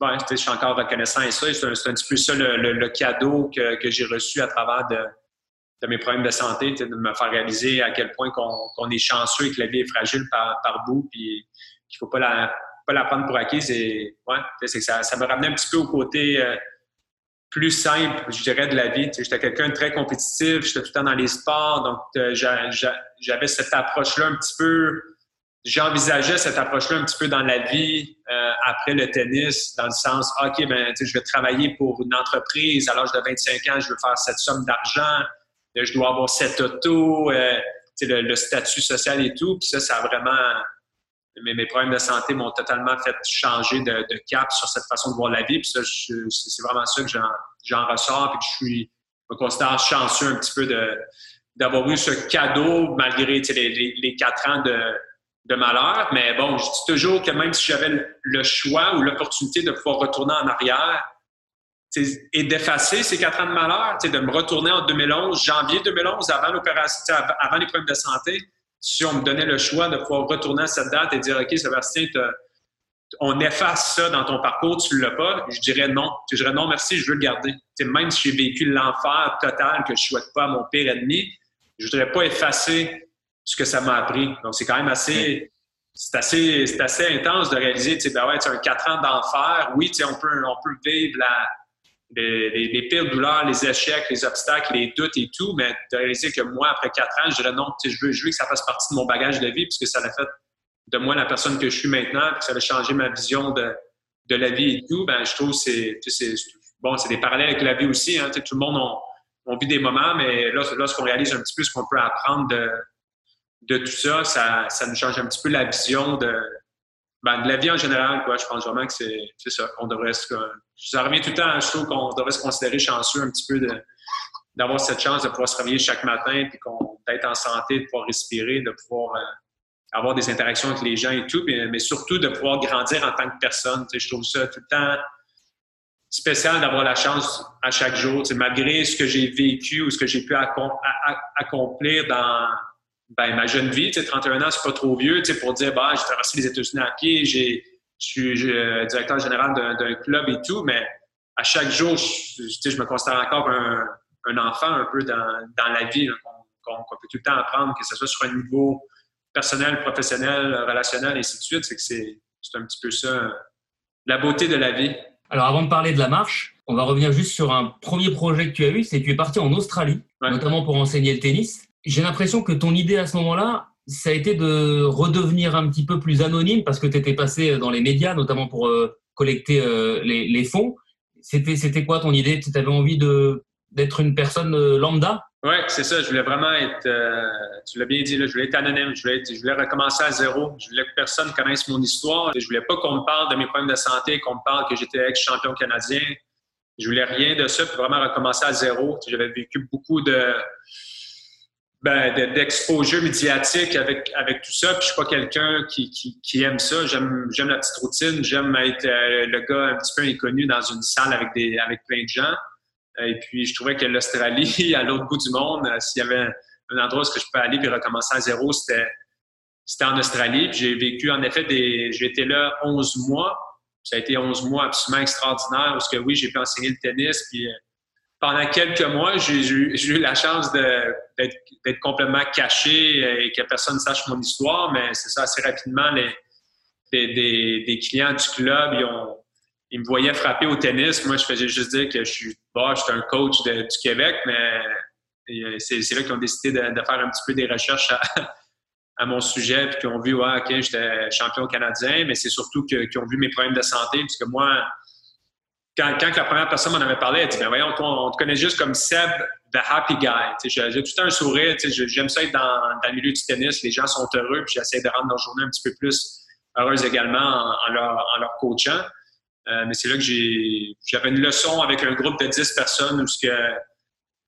C: ouais, je suis encore reconnaissant et ça. C'est un, petit peu ça le, cadeau que, que j'ai reçu à travers de, mes problèmes de santé, de me faire réaliser à quel point qu'on est chanceux et que la vie est fragile par, bout, puis qu'il faut pas la, pas la prendre pour acquise. Et, ouais, c'est ça, ça me ramenait un petit peu au côté euh, plus simple, je dirais, de la vie. J'étais quelqu'un de très compétitif, j'étais tout le temps dans les sports, donc euh, j'avais cette approche-là un petit peu j'envisageais cette approche-là un petit peu dans la vie euh, après le tennis, dans le sens, OK, ben, je vais travailler pour une entreprise à l'âge de 25 ans, je veux faire cette somme d'argent, euh, je dois avoir cette auto, euh, le, statut social et tout. Puis ça, ça a vraiment. Mes, mes problèmes de santé m'ont totalement fait changer de, cap sur cette façon de voir la vie. Puis ça, c'est vraiment ça que j'en ressors. Puis que je suis, me considère chanceux un petit peu d'avoir eu ce cadeau malgré les, les quatre ans de de malheur, mais bon, je dis toujours que même si j'avais le choix ou l'opportunité de pouvoir retourner en arrière et d'effacer ces quatre ans de malheur, de me retourner en 2011, janvier 2011, avant l'opération, avant les problèmes de santé, si on me donnait le choix de pouvoir retourner à cette date et dire, OK, Sébastien, on efface ça dans ton parcours, tu ne l'as pas, je dirais non. Je dirais non, merci, je veux le garder. même si j'ai vécu l'enfer total que je ne souhaite pas à mon pire ennemi, je ne voudrais pas effacer ce que ça m'a appris. Donc, c'est quand même assez, c'est assez, c'est assez intense de réaliser, tu sais, ben ouais, tu un quatre ans d'enfer. Oui, tu sais, on peut, on peut vivre la, les, les, pires douleurs, les échecs, les obstacles, les doutes et tout, mais de réaliser que moi, après quatre ans, je dirais non, tu sais, je veux, je veux que ça fasse partie de mon bagage de vie puisque ça a fait de moi la personne que je suis maintenant, puis ça a changé ma vision de, de la vie et tout, ben je trouve que c'est, c'est bon, c'est des parallèles avec la vie aussi, hein, tout le monde on, on vit des moments, mais là, lorsqu'on réalise un petit peu ce qu'on peut apprendre de, de tout ça, ça, ça, nous change un petit peu la vision de, ben, de la vie en général. Quoi. Je pense vraiment que c'est ça, qu'on devrait se. Ça revient tout le temps, je trouve qu'on devrait se considérer chanceux un petit peu d'avoir cette chance de pouvoir se réveiller chaque matin, puis d'être en santé, de pouvoir respirer, de pouvoir euh, avoir des interactions avec les gens et tout, mais, surtout de pouvoir grandir en tant que personne. je trouve ça tout le temps spécial d'avoir la chance à chaque jour, malgré ce que j'ai vécu ou ce que j'ai pu accomplir dans ben, ma jeune vie, 31 ans, c'est pas trop vieux pour dire bah, j'ai traversé les États-Unis à pied, je suis directeur général d'un club et tout, mais à chaque jour, je, je me considère encore un, un, enfant un peu dans, dans la vie, qu'on peut tout le temps apprendre, que ce soit sur un niveau personnel, professionnel, relationnel, et ainsi de suite. C'est que c'est un petit peu ça, la beauté de la vie.
B: Alors, avant de parler de la marche, on va revenir juste sur un premier projet que tu as eu, c'est que tu es parti en Australie, notamment pour enseigner le tennis j'ai l'impression que ton idée à ce moment-là, ça a été de redevenir un petit peu plus anonyme parce que tu étais passé dans les médias, notamment pour euh, collecter euh, les, fonds. C'était, c'était quoi ton idée? Tu avais envie de, d'être une personne euh, lambda?
C: Oui, c'est ça. Je voulais vraiment être, tu l'as bien dit, là, je voulais être anonyme. Je voulais, je voulais recommencer à zéro. Je voulais que personne connaisse mon histoire. Je voulais pas qu'on me parle de mes problèmes de santé, qu'on me parle que j'étais ex-champion canadien. Je voulais rien de ça, puis vraiment recommencer à zéro. J'avais vécu beaucoup de ben, d'exposure médiatique avec, avec tout ça. Puis je suis pas quelqu'un qui, qui, aime ça. J'aime, la petite routine. J'aime être euh, le gars un petit peu inconnu dans une salle avec, des, avec plein de gens. Et puis, je trouvais que l'Australie, à l'autre bout du monde, euh, s'il y avait un endroit où je peux aller puis recommencer à zéro, c'était, en Australie. Puis j'ai vécu, en effet, des, j'ai été là 11 mois. Ça a été 11 mois absolument extraordinaires parce que oui, j'ai pu enseigner le tennis. Puis euh, pendant quelques mois, j'ai eu la chance d'être complètement caché et que personne ne sache mon histoire, mais c'est ça, assez rapidement, les, des, clients du club, ils, me voyaient frapper au tennis. Moi, je faisais juste dire que je suis, bon, je suis un coach du Québec, mais c'est là qu'ils ont décidé de, faire un petit peu des recherches à, mon sujet, puis qu'ils ont vu, ouais, OK, j'étais champion canadien, mais c'est surtout qu'ils ont vu mes problèmes de santé, puisque moi, quand, la première personne m'en avait parlé, elle dit, ben voyons, on, te connaît juste comme Seb, the happy guy. J'ai tout un sourire. J'aime ça être dans, le milieu du tennis. Les gens sont heureux, puis j'essaie de rendre leur journée un petit peu plus heureuse également en, leur, coachant. Euh, mais c'est là que j'avais une leçon avec un groupe de 10 personnes où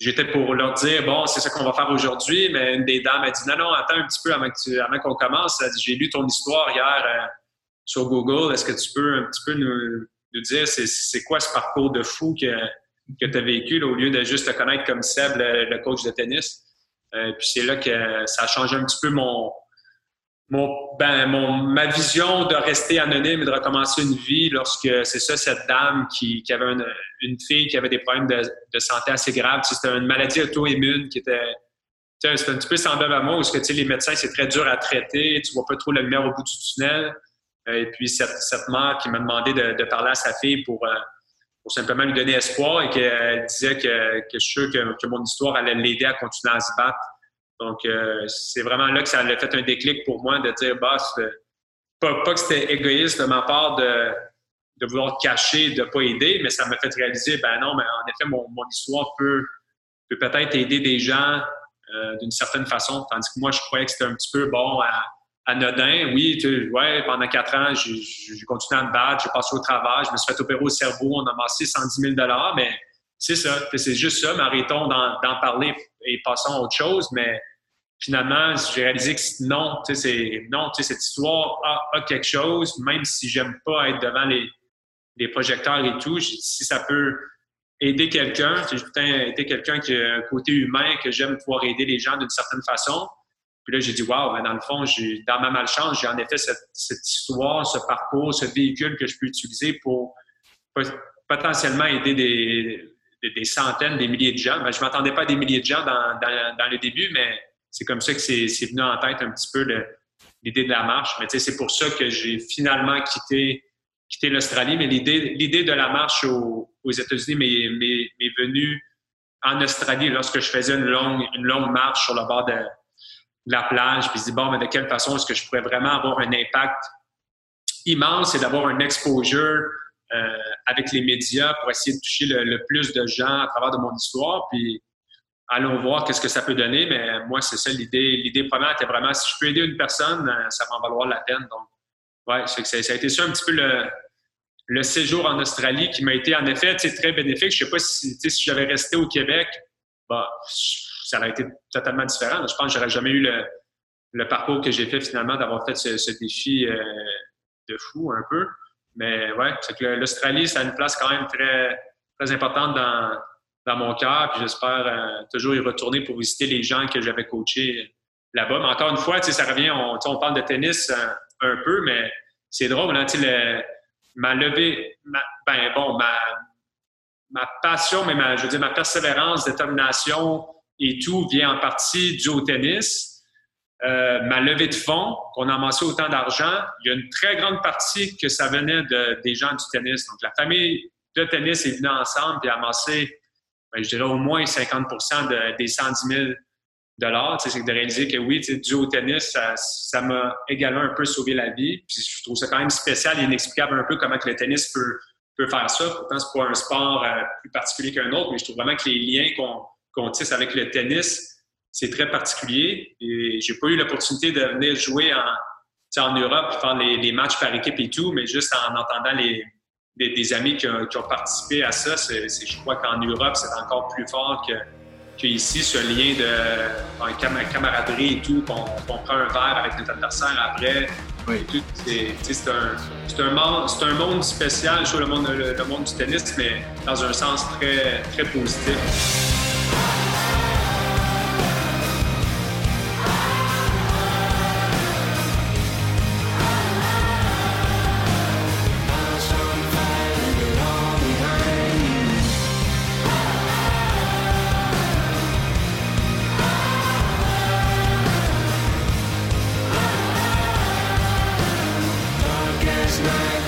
C: j'étais pour leur dire, bon, c'est ça qu'on va faire aujourd'hui, mais une des dames a dit, non, non, attends un petit peu avant, qu'on commence. j'ai lu ton histoire hier euh, sur Google. Est-ce que tu peux un petit peu nous, de dire c'est quoi ce parcours de fou que, que tu as vécu au lieu de juste te connaître comme Seb, le, coach de tennis. Euh, puis c'est là que ça a changé un petit peu mon, mon, ben, mon, ma vision de rester anonyme et de recommencer une vie lorsque c'est ça, cette dame qui, qui avait une, une, fille qui avait des problèmes de, de santé assez graves. C'était une maladie auto-immune qui était. C'était un petit peu semblable à moi, où que, les médecins, c'est très dur à traiter, tu vois pas trop la lumière au bout du tunnel. Euh, et puis cette, mère qui m'a demandé de, parler à sa fille pour, euh, pour simplement lui donner espoir et qu'elle disait que, que je suis sûr que, mon histoire allait l'aider à continuer à se battre. Donc, euh, c'est vraiment là que ça a fait un déclic pour moi de dire, bah, pas, que c'était égoïste de ma part de, de vouloir cacher, de ne pas aider, mais ça m'a fait réaliser, ben non, mais en effet, mon, histoire peut, peut peut-être aider des gens d'une certaine façon. Tandis que moi, je croyais que c'était un petit peu bon à anodin. Oui, tu, ouais, pendant quatre ans, j'ai continué à me battre, j'ai passé au travail, je me suis fait opérer au cerveau, on a amassé 110 000 mais c'est ça, c'est juste ça, mais arrêtons d'en parler et passons à autre chose. Mais finalement, j'ai réalisé que non, tu sais, non, cette histoire a, quelque chose, même si j'aime pas être devant les, projecteurs et tout, si ça peut aider quelqu'un, j'ai été quelqu'un qui a un côté humain, que j'aime pouvoir aider les gens d'une certaine façon, puis là, j'ai dit, waouh, mais dans le fond, j'ai, dans ma malchance, j'ai en effet cette, cette, histoire, ce parcours, ce véhicule que je peux utiliser pour potentiellement aider des, des, centaines, des milliers de gens. Ben, je ne m'attendais pas à des milliers de gens dans, dans, dans le début, mais c'est comme ça que c'est, c'est venu en tête un petit peu l'idée de la marche. Mais c'est pour ça que j'ai finalement quitté, quitté l'Australie. Mais l'idée, l'idée de la marche aux, aux États-Unis m'est, m'est, m'est venue en Australie lorsque je faisais une longue, une longue marche sur le bord de la plage, puis je dis, bon, mais de quelle façon est-ce que je pourrais vraiment avoir un impact immense et d'avoir un exposure euh, avec les médias pour essayer de toucher le, plus de gens à travers de mon histoire, puis allons voir qu'est-ce que ça peut donner, mais moi, c'est ça l'idée. L'idée première était vraiment, si je peux aider une personne, euh, ça va en valoir la peine. Donc, ouais, ça, a été ça un petit peu le, séjour en Australie qui m'a été en effet très bénéfique. Je ne sais pas si, si j'avais resté au Québec, bah, ça aurait été totalement différent. Je pense que j'aurais jamais eu le, parcours que j'ai fait finalement d'avoir fait ce, défi euh, de fou un peu. Mais ouais, c'est que l'Australie, ça a une place quand même très, très importante dans, mon cœur. Puis j'espère euh, toujours y retourner pour visiter les gens que j'avais coachés là-bas. Mais encore une fois, ça revient, on, parle de tennis euh, un peu, mais c'est drôle, hein, le, ma levée, ben bon, ma, ma passion, mais ma, je veux dire, ma persévérance, détermination, et tout vient en partie du au tennis. Euh, ma levée de fonds, qu'on a amassé autant d'argent, il y a une très grande partie que ça venait de, des gens du tennis. Donc, la famille de tennis est venue ensemble et a amassé, ben, je dirais, au moins 50 de, des 110 000 dollars. C'est de réaliser que oui, du au tennis, ça m'a également un peu sauvé la vie. Puis je trouve ça quand même spécial et inexplicable un peu comment que le tennis peut, peut faire ça. Pourtant, c'est pas un sport euh, plus particulier qu'un autre, mais je trouve vraiment que les liens qu'on qu'on tisse avec le tennis, c'est très particulier. Et j'ai pas eu l'opportunité de venir jouer en, en Europe, faire les, matchs par équipe et tout, mais juste en entendant les, des, amis qui ont, participé à ça, je crois qu'en Europe, c'est encore plus fort qu'ici, ce lien de camaraderie et tout, qu'on prend un verre avec notre adversaire après. C'est un, un, monde, un monde spécial, je le monde, le monde du tennis, mais dans un sens très, très positif.
B: Évidemment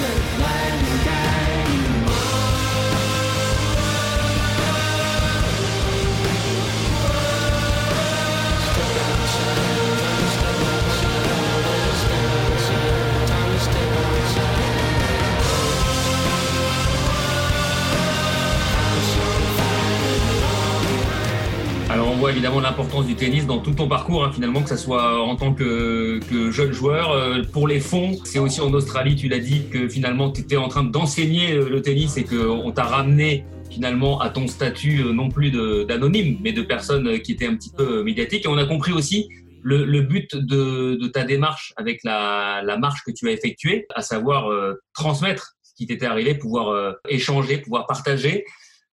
B: l'importance du tennis dans tout ton parcours, hein, finalement, que ce soit en tant que, jeune joueur. Euh, pour les fonds, c'est aussi en Australie, tu l'as dit, que finalement tu étais en train d'enseigner euh, le tennis et qu'on t'a ramené finalement à ton statut euh, non plus d'anonyme, mais de personne qui était un petit peu médiatique. Et on a compris aussi le, but de, ta démarche avec la, marche que tu as effectuée, à savoir transmettre ce qui t'était arrivé, pouvoir échanger, pouvoir partager.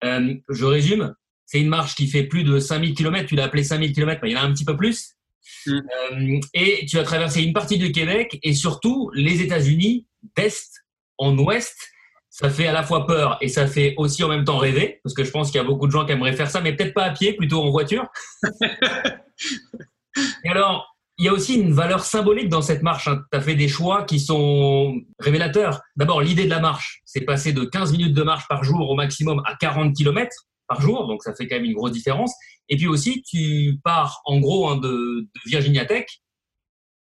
B: je résume, c'est une marche qui fait plus de 5000 km. Tu l'as appelé 5000 km, mais il y en a un petit peu plus. Mm. Euh, et tu as traversé une partie du Québec et surtout les États-Unis d'est en ouest. Ça fait à la fois peur et ça fait aussi en même temps rêver, parce que je pense qu'il y a beaucoup de gens qui aimeraient faire ça, mais peut-être pas à pied, plutôt en voiture. et alors, il y a aussi une valeur symbolique dans cette marche. Hein. Tu as fait des choix qui sont révélateurs. D'abord, l'idée de la marche, c'est passer de 15 minutes de marche par jour au maximum à 40 km jour, donc ça fait quand même une grosse différence. Et puis aussi, tu pars en gros hein, de, Virginia Tech,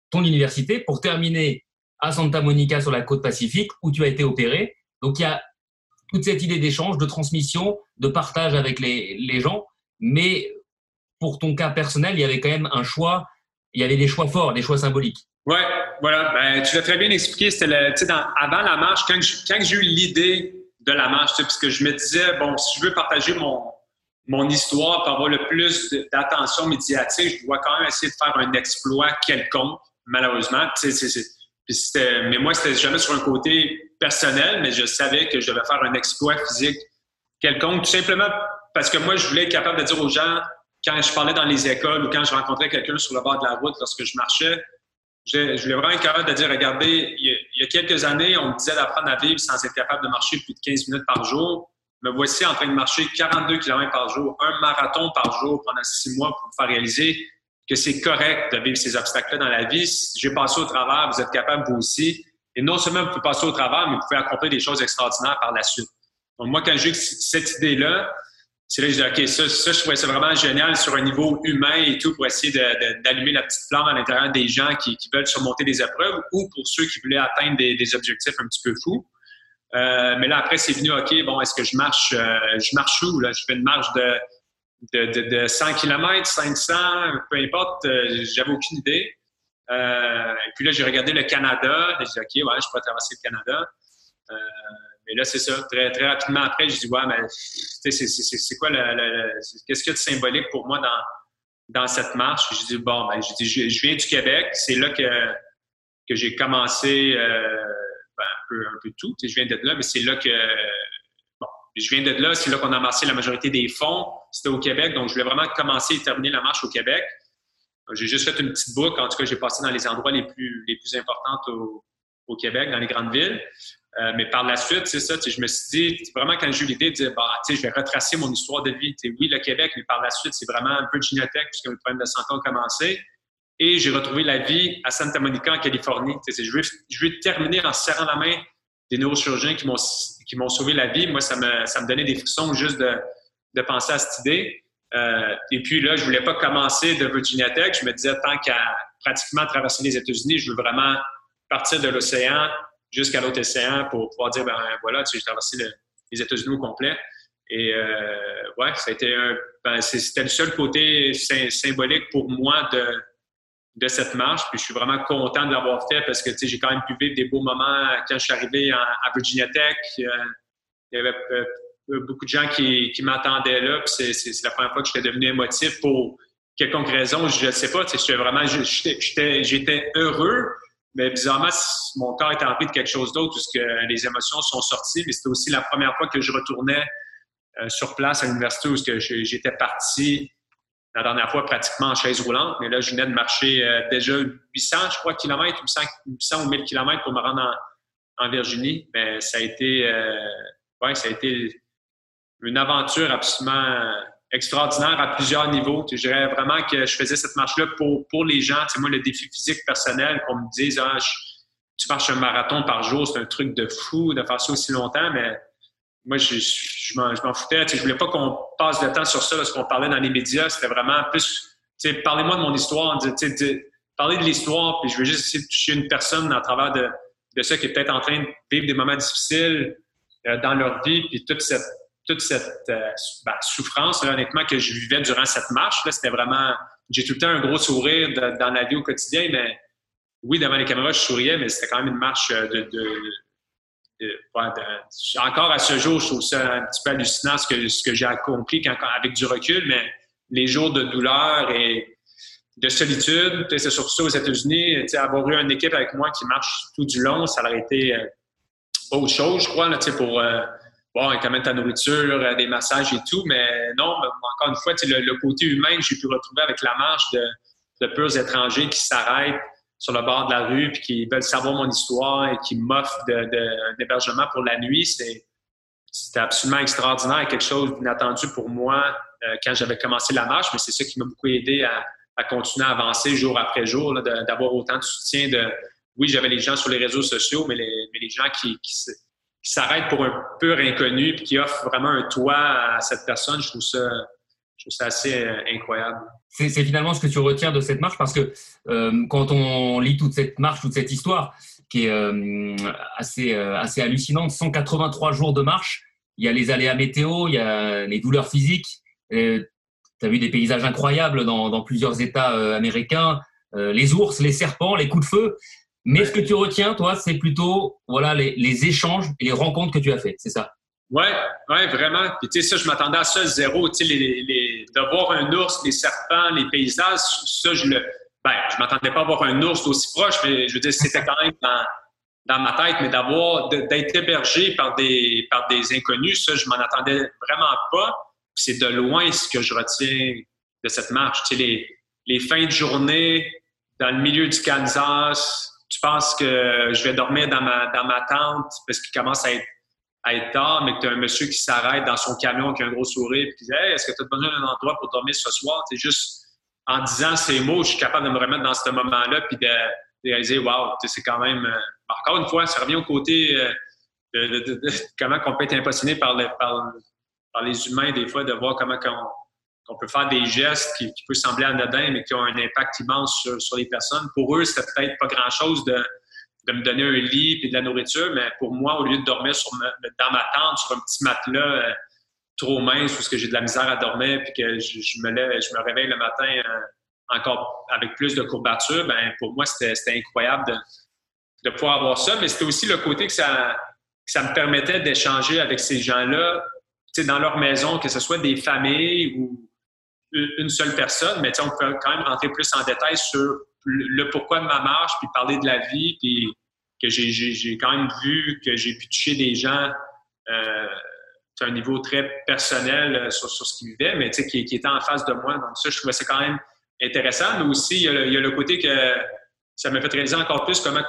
B: ton université, pour terminer à Santa Monica sur la côte pacifique où tu as été opéré. Donc il y a toute cette idée d'échange, de transmission, de partage avec les, gens. Mais pour ton cas personnel, il y avait quand même un choix, il y avait des choix forts, des choix symboliques.
C: Ouais, voilà. Ben, tu l'as très bien expliqué. C'était avant la marche, quand j'ai eu l'idée de la marche, sais, je me disais, bon, si je veux partager mon, mon histoire pour avoir le plus d'attention médiatique, je dois quand même essayer de faire un exploit quelconque, malheureusement. Sais, mais moi, c'était jamais sur un côté personnel, mais je savais que je devais faire un exploit physique quelconque, tout simplement parce que moi, je voulais être capable de dire aux gens, quand je parlais dans les écoles ou quand je rencontrais quelqu'un sur le bord de la route lorsque je marchais, je, je voulais vraiment être capable de dire, regardez, il y, a, quelques années, on me disait d'apprendre à vivre sans être capable de marcher plus de 15 minutes par jour. Me voici en train de marcher 42 km par jour, un marathon par jour pendant six mois pour vous faire réaliser que c'est correct de vivre ces obstacles-là dans la vie. J'ai passé au travers, vous êtes capable vous aussi. Et non seulement vous pouvez passer au travers, mais vous pouvez accomplir des choses extraordinaires par la suite. Donc moi, quand j'ai cette idée-là, c'est là que je dis, OK, ça, je trouvais ça vraiment génial sur un niveau humain et tout pour essayer d'allumer la petite flamme à l'intérieur des gens qui, veulent surmonter des épreuves ou pour ceux qui voulaient atteindre des, objectifs un petit peu fous. Euh, mais là, après, c'est venu, OK, bon, est-ce que je marche, euh, je marche où? Là? Je fais une marche de, de, de, 100 km, 500, peu importe, euh, j'avais aucune idée. et puis là, j'ai regardé le Canada, et j'ai dit, OK, ouais, je peux traverser le Canada. Et là, c'est ça. Très, très rapidement après, je dis, ouais, mais c'est quoi le, qu'est-ce qu'il y a de symbolique pour moi dans, dans cette marche? Je dis, bon, ben, je, dis, je, viens du Québec. C'est là que, que j'ai commencé euh, ben, un, peu, un peu tout. Je viens d'être là, mais c'est là que. Bon, je viens d'être là, c'est là qu'on a amassé la majorité des fonds. C'était au Québec, donc je voulais vraiment commencer et terminer la marche au Québec. J'ai juste fait une petite boucle. En tout cas, j'ai passé dans les endroits les plus, les plus importants au, au Québec, dans les grandes villes. Euh, mais par la suite, c'est ça, je me suis dit, vraiment quand j'ai eu l'idée de dire, bah, je vais retracer mon histoire de vie. oui, le Québec, mais par la suite, c'est vraiment un peu de puisque le problème de santé a commencé. Et j'ai retrouvé la vie à Santa Monica, en Californie. Je veux, je terminer en serrant la main des neurochirurgiens qui m'ont, qui m'ont sauvé la vie. Moi, ça me, ça me donnait des frissons juste de, de penser à cette idée. Euh, et puis là, je voulais pas commencer de Virginia Tech. Je me disais, tant qu'à pratiquement traverser les États-Unis, je veux vraiment partir de l'océan, jusqu'à l'autre océan pour pouvoir dire, ben voilà, tu j'ai traversé les États-Unis au complet. Et euh, ouais, un, ben, c'était le seul côté symbolique pour moi de, de cette marche. Puis je suis vraiment content de l'avoir fait parce que tu sais, j'ai quand même pu vivre des beaux moments quand je suis arrivé à Virginia Tech. Euh, il y avait euh, beaucoup de gens qui, m'attendaient là. C'est la première fois que j'étais devenu émotif pour quelconque raison. Je ne sais pas. J'étais vraiment, j'étais heureux, mais bizarrement, mon corps était rempli de quelque chose d'autre puisque les émotions sont sorties. Mais c'était aussi la première fois que je retournais euh, sur place à l'université où j'étais parti la dernière fois pratiquement en chaise roulante. Mais là, je venais de marcher euh, déjà 800, je crois, kilomètres, 800, ou 1000 kilomètres pour me rendre en, Virginie. Mais ça a été, euh, ouais, ça a été une aventure absolument extraordinaire à plusieurs niveaux. Je dirais vraiment que je faisais cette marche-là pour, pour les gens. Tu moi, le défi physique personnel, qu'on me dise, ah, tu marches un marathon par jour, c'est un truc de fou de faire ça aussi longtemps, mais moi, je, je m'en foutais. Tu je voulais pas qu'on passe le temps sur ça, parce qu'on parlait dans les médias. C'était vraiment plus, tu parlez-moi de mon histoire, tu sais, parler de l'histoire, puis je veux juste essayer de toucher une personne à travers de, de ça qui est peut-être en train de vivre des moments difficiles euh, dans leur vie, puis toute cette toute cette euh, ben, souffrance, honnêtement, que je vivais durant cette marche. C'était vraiment. J'ai tout le temps un gros sourire dans la vie au quotidien, mais oui, devant les caméras, je souriais, mais c'était quand même une marche euh, de. encore à ce jour, je trouve ça un petit peu hallucinant ce que, ce que j'ai accompli avec du recul, mais les jours de douleur et de solitude, c'est surtout ça aux États-Unis, avoir eu une équipe avec moi qui marche tout du long, ça aurait été euh, autre chose, je crois, là, pour bon, quand même ta nourriture, euh, des massages et tout, mais non, encore une fois, le, le côté humain que j'ai pu retrouver avec la marche de, de purs étrangers qui s'arrêtent sur le bord de la rue puis qui veulent savoir mon histoire et qui m'offrent de, de, hébergement pour la nuit, c'est c'était absolument extraordinaire, quelque chose d'inattendu pour moi euh, quand j'avais commencé la marche, mais c'est ça qui m'a beaucoup aidé à, à, continuer à avancer jour après jour, d'avoir autant de soutien. De, oui, j'avais les gens sur les réseaux sociaux, mais les, mais les gens qui, qui, qui s'arrête pour un pur inconnu puis qui offre vraiment un toit à cette personne, je trouve ça, je trouve ça assez euh, incroyable.
B: C'est finalement ce que tu retiens de cette marche parce que euh, quand on lit toute cette marche, toute cette histoire qui est euh, assez, assez hallucinante, 183 jours de marche, il y a les aléas météo, il y a les douleurs physiques. tu as vu des paysages incroyables dans, dans plusieurs États américains, les ours, les serpents, les coups de feu. Mais ce que tu retiens, toi, c'est plutôt voilà les, échanges et les rencontres que tu as faites, c'est ça?
C: Oui, ouais, vraiment. Puis tu sais, ça, je m'attendais à ça zéro. Tu sais, les, de voir un ours, les serpents, les paysages, ça, je le. Ben, je m'attendais pas à voir un ours aussi proche, mais je veux dire, c'était quand même dans, dans ma tête, mais d'avoir, d'être hébergé par des, par des inconnus, ça, je m'en attendais vraiment pas. C'est de loin ce que je retiens de cette marche. Tu sais, les, les fins de journée dans le milieu du Kansas, tu penses que je vais dormir dans ma, dans ma tente parce qu'il commence à être, à être tard, mais que tu as un monsieur qui s'arrête dans son camion qui a un gros sourire et qui dit Hey, est-ce que tu as besoin d'un endroit pour dormir ce soir? C'est juste en disant ces mots, je suis capable de me remettre dans ce moment-là puis de, réaliser Wow, c'est quand même. Euh, encore une fois, ça revient au côté euh, de, comment on peut être impressionné par, par, par, les humains, des fois, de voir comment on, on peut faire des gestes qui, qui peuvent sembler anodins, mais qui ont un impact immense sur, les personnes. Pour eux, c'était peut-être pas grand-chose de, me donner un lit et de la nourriture, mais pour moi, au lieu de dormir sur dans ma tente, sur un petit matelas euh, trop mince, parce que j'ai de la misère à dormir, puis que je, me lève, je me réveille le matin euh, encore avec plus de courbatures, ben pour moi, c'était incroyable de, pouvoir avoir ça. Mais c'était aussi le côté que ça, que ça me permettait d'échanger avec ces gens-là dans leur maison, que ce soit des familles ou une seule personne, mais on peut quand même rentrer plus en détail sur le pourquoi de ma marche, puis parler de la vie, puis que j'ai quand même vu que j'ai pu toucher des gens euh, à un niveau très personnel euh, sur, ce qu'ils vivaient, mais qui, qui étaient en face de moi. Donc ça, je trouvais ça quand même intéressant, mais aussi, il y a le, côté que ça m'a fait réaliser encore plus comment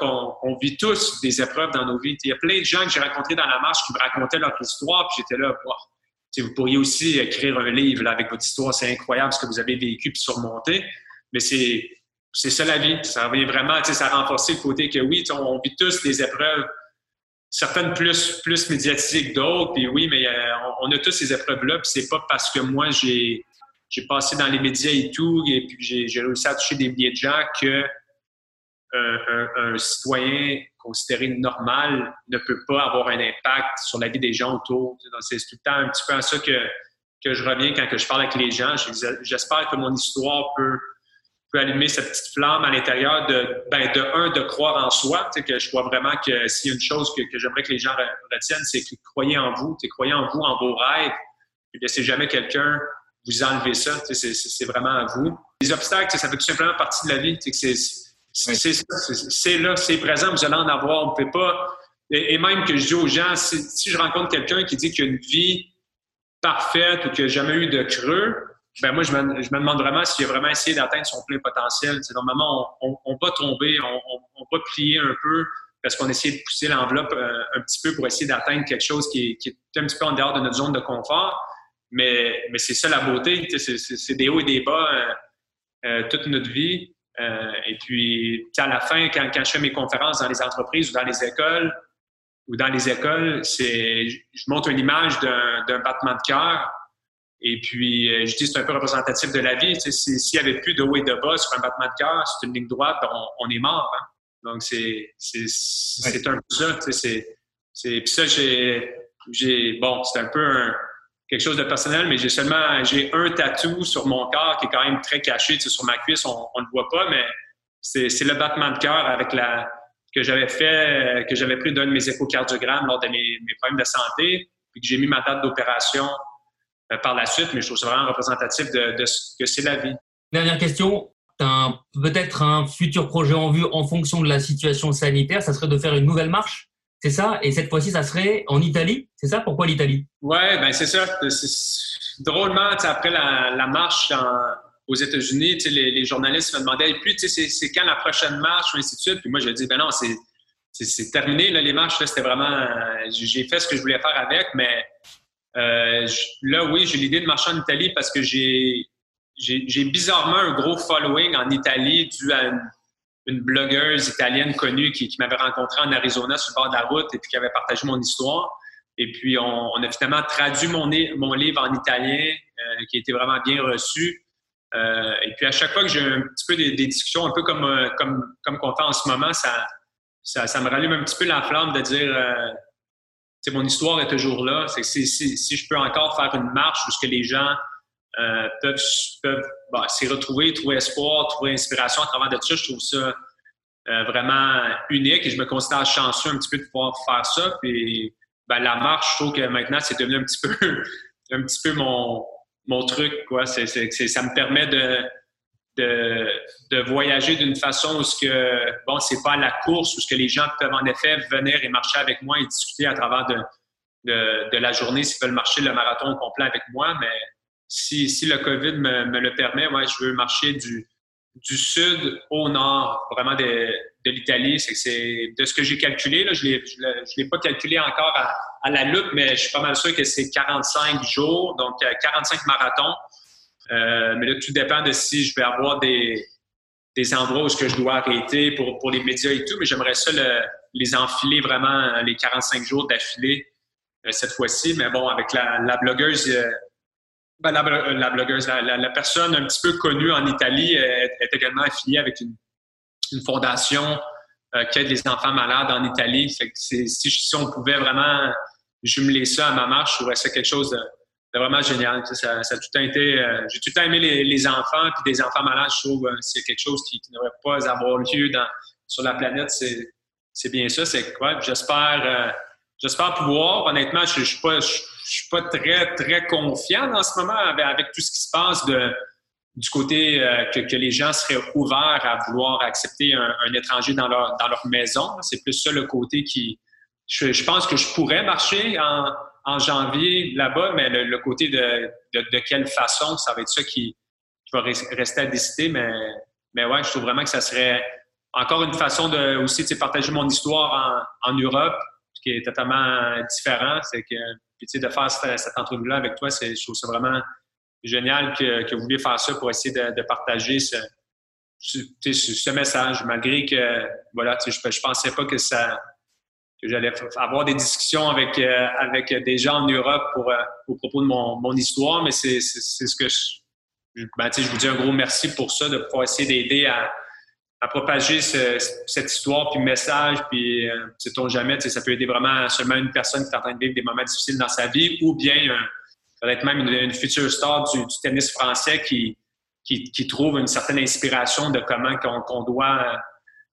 C: on, vit tous des épreuves dans nos vies. Il y a plein de gens que j'ai rencontrés dans la marche qui me racontaient leur histoire, puis j'étais là, wow, vous pourriez aussi écrire un livre avec votre histoire. C'est incroyable ce que vous avez vécu puis surmonté. Mais c'est, c'est ça la vie. Ça revient vraiment, ça a renforcé le côté que oui, on, vit tous des épreuves, certaines plus, plus médiatiques que d'autres. Puis oui, mais euh, on, a tous ces épreuves-là. Puis c'est pas parce que moi, j'ai, j'ai passé dans les médias et tout, et puis j'ai, réussi à toucher des milliers de gens que un, citoyen considéré normal ne peut pas avoir un impact sur la vie des gens autour. C'est tout le temps un petit peu à ça que, que je reviens quand que je parle avec les gens. J'espère que mon histoire peut peut allumer cette petite flamme à l'intérieur de, ben, de un, de croire en soi, que je crois vraiment que s'il y a une chose que, j'aimerais que les gens retiennent, c'est que croyez en vous, croyez en vous, en vos rêves, ne laissez jamais quelqu'un vous enlever ça, c'est vraiment à vous. Les obstacles, ça fait tout simplement partie de la vie, c'est c'est là, c'est présent, vous allez en avoir, on ne peut pas... Et, même que je dis aux gens, si, je rencontre quelqu'un qui dit qu'il a une vie parfaite ou qu'il n'a jamais eu de creux, ben moi, je me, je me demande vraiment s'il a vraiment essayé d'atteindre son plein potentiel. normalement, on, on, va tomber, on, on, va plier un peu parce qu'on essaie de pousser l'enveloppe euh, un petit peu pour essayer d'atteindre quelque chose qui est, un petit peu en dehors de notre zone de confort. Mais, mais c'est ça la beauté. C'est des hauts et des bas euh, euh, toute notre vie. Et puis, à la fin, quand, quand, je fais mes conférences dans les entreprises ou dans les écoles, ou dans les écoles, c'est je montre une image d'un battement de cœur et puis, euh, je dis c'est un peu représentatif de la vie. S'il n'y avait plus de haut et de bas sur un battement de cœur, c'est une ligne droite, on, est mort. Hein. Donc, c'est un peu ça. Puis ça, j'ai... Bon, c'est un peu quelque chose de personnel, mais j'ai seulement... J'ai un tatou sur mon corps qui est quand même très caché. Sur ma cuisse, on ne le voit pas, mais c'est le battement de cœur avec la que j'avais fait, que j'avais pris d'un de mes échocardiogrammes lors de mes, mes problèmes de santé, puis que j'ai mis ma date d'opération euh, par la suite, mais je trouve ça vraiment représentatif de, ce que c'est la vie.
B: Dernière question. Tu peut-être un futur projet en vue en fonction de la situation sanitaire. Ça serait de faire une nouvelle marche, c'est ça Et cette fois-ci, ça serait en Italie, c'est ça Pourquoi l'Italie?
C: Oui, ben c'est ça. Drôlement, après la, marche aux États-Unis, les, les, journalistes me demandaient, et puis, c'est quand la prochaine marche, ou ainsi de suite. Puis moi, je dis, ben non, c'est terminé, là, les marches, c'était vraiment, j'ai fait ce que je voulais faire avec, mais euh, là, oui, j'ai l'idée de marcher en Italie parce que j'ai j'ai bizarrement un gros following en Italie dû à blogueuse italienne connue qui, m'avait rencontré en Arizona sur le bord de la route et puis qui avait partagé mon histoire. Et puis, on, a finalement traduit mon, livre en italien, euh, qui a été vraiment bien reçu. Euh, et puis, à chaque fois que j'ai un petit peu des, discussions, un peu comme, euh, comme, comme qu'on fait en ce moment, ça, ça, ça, me rallume un petit peu la flamme de dire euh, mon histoire est toujours là. C'est si, si, je peux encore faire une marche où ce que les gens euh, peuvent, peuvent bah, s'y retrouver, trouver espoir, trouver inspiration à travers de ça, je trouve ça euh, vraiment unique et je me considère chanceux un petit peu de pouvoir faire ça. Puis ben, la marche, je trouve que maintenant, c'est devenu un petit peu, un petit peu mon, mon truc. Quoi. ça me permet de, de, de voyager d'une façon où ce que bon c'est pas la course où ce que les gens peuvent en effet venir et marcher avec moi et discuter à travers de, de, la journée s'ils veulent marcher le marathon complet avec moi mais si, le Covid me, le permet moi je veux marcher du sud au nord vraiment de, l'Italie. C'est de ce que j'ai calculé là. Je je l'ai pas calculé encore à, la loupe mais je suis pas mal sûr que c'est 45 jours donc 45 euh, marathons. Euh, mais là, tout dépend de si je vais avoir des, des endroits où je dois arrêter pour, les médias et tout, mais j'aimerais ça les enfiler vraiment euh, les 45 jours d'affilée cette fois-ci. Mais bon, avec la, la blogueuse, ben, la, la, blogueuse, la, personne un petit peu connue en Italie est, également affiliée avec une, fondation qui aide les enfants malades en Italie. si, on pouvait vraiment jumeler ça à ma marche, je trouverais ça quelque chose de vraiment génial. Ça, a tout été. Euh, j'ai tout aimé les, enfants, puis des enfants malades, je trouve, euh, c'est quelque chose qui, ne devrait pas avoir lieu sur la planète. C'est bien ça. C'est quoi? J'espère. Euh, pouvoir. Honnêtement, je, ne suis pas, suis pas très, très confiant en ce moment avec, tout ce qui se passe du côté que, que, les gens seraient ouverts à vouloir accepter un, étranger dans leur, dans leur maison. C'est plus ça le côté qui. Je, je pense que je pourrais marcher en, janvier là-bas, mais le, côté de, de, quelle façon, ça va être ça qui, va rester à décider. Mais, mais ouais, je trouve vraiment que ça serait encore une façon de aussi partager mon histoire en Europe, qui est totalement différent. C'est que puis, de faire cette, entrevue-là avec toi, je trouve ça vraiment génial que, que vous vouliez faire ça pour essayer de, partager ce, message, malgré que voilà, je ne pensais pas que ça que j'allais avoir des discussions avec, euh, avec des gens en Europe pour, euh, au propos de mon, mon histoire, mais c'est ce que je, ben, je vous dis un gros merci pour ça, de pouvoir essayer d'aider à, à, propager cette histoire, puis le message, puis euh, sait-on jamais, ça peut aider vraiment seulement une personne qui est en train de vivre des moments difficiles dans sa vie, ou bien peut-être même une, future star du, tennis français qui, qui, trouvent une certaine inspiration de comment qu'on doit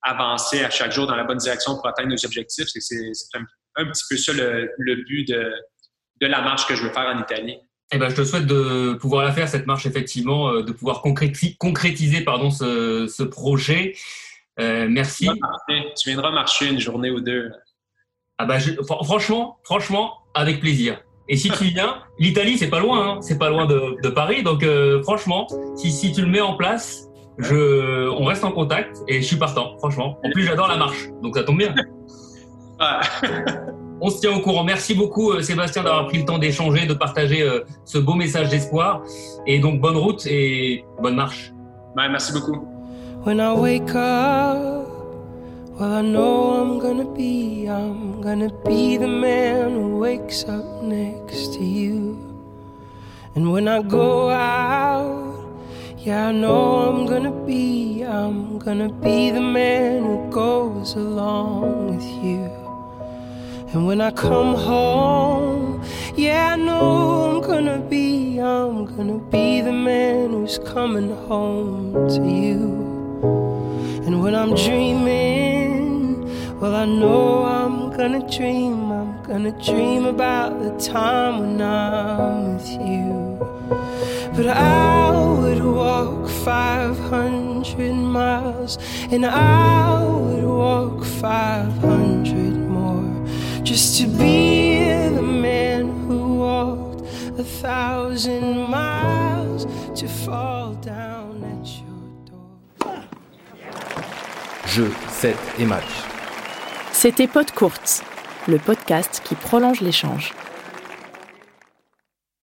C: avancer à chaque jour dans la bonne direction pour atteindre nos objectifs. C'est un, un, petit peu ça le, le but de, de la marche que je veux faire en Italie.
B: Eh ben, je te souhaite de pouvoir la faire, cette marche, effectivement, euh, de pouvoir concrétiser, concrétiser pardon, ce, ce projet. Euh, merci.
C: Tu viendras, marcher une journée ou deux.
B: Ah bah, franchement, franchement, avec plaisir. Et si tu viens, l'Italie, c'est pas loin, hein, c'est pas loin de, de Paris. Donc, euh, franchement, si, si tu le mets en place, je, on reste en contact et je suis partant, franchement. En plus, j'adore la marche, donc ça tombe bien. On se tient au courant. Merci beaucoup, euh, Sébastien, d'avoir pris le temps d'échanger, de partager euh, ce beau message d'espoir. Et donc, bonne route et bonne marche.
C: Ouais, merci beaucoup.
D: When I wake up, well, I know I'm gonna be, I'm gonna be the man who wakes up next to you. And when I go out, yeah, I know I'm gonna be, I'm gonna be the man who goes along with you. And when I come home, yeah, I know I'm gonna be, I'm gonna be the man who's coming home to you. And when I'm dreaming, well, I know I'm gonna dream, I'm gonna dream about the time when I'm with you. But I would walk 500 miles, and I would walk 500 just to be the man who walked a thousand miles to fall down at your door.
E: Jeu, set et match.
A: C'était Pod Courte, le podcast qui prolonge l'échange.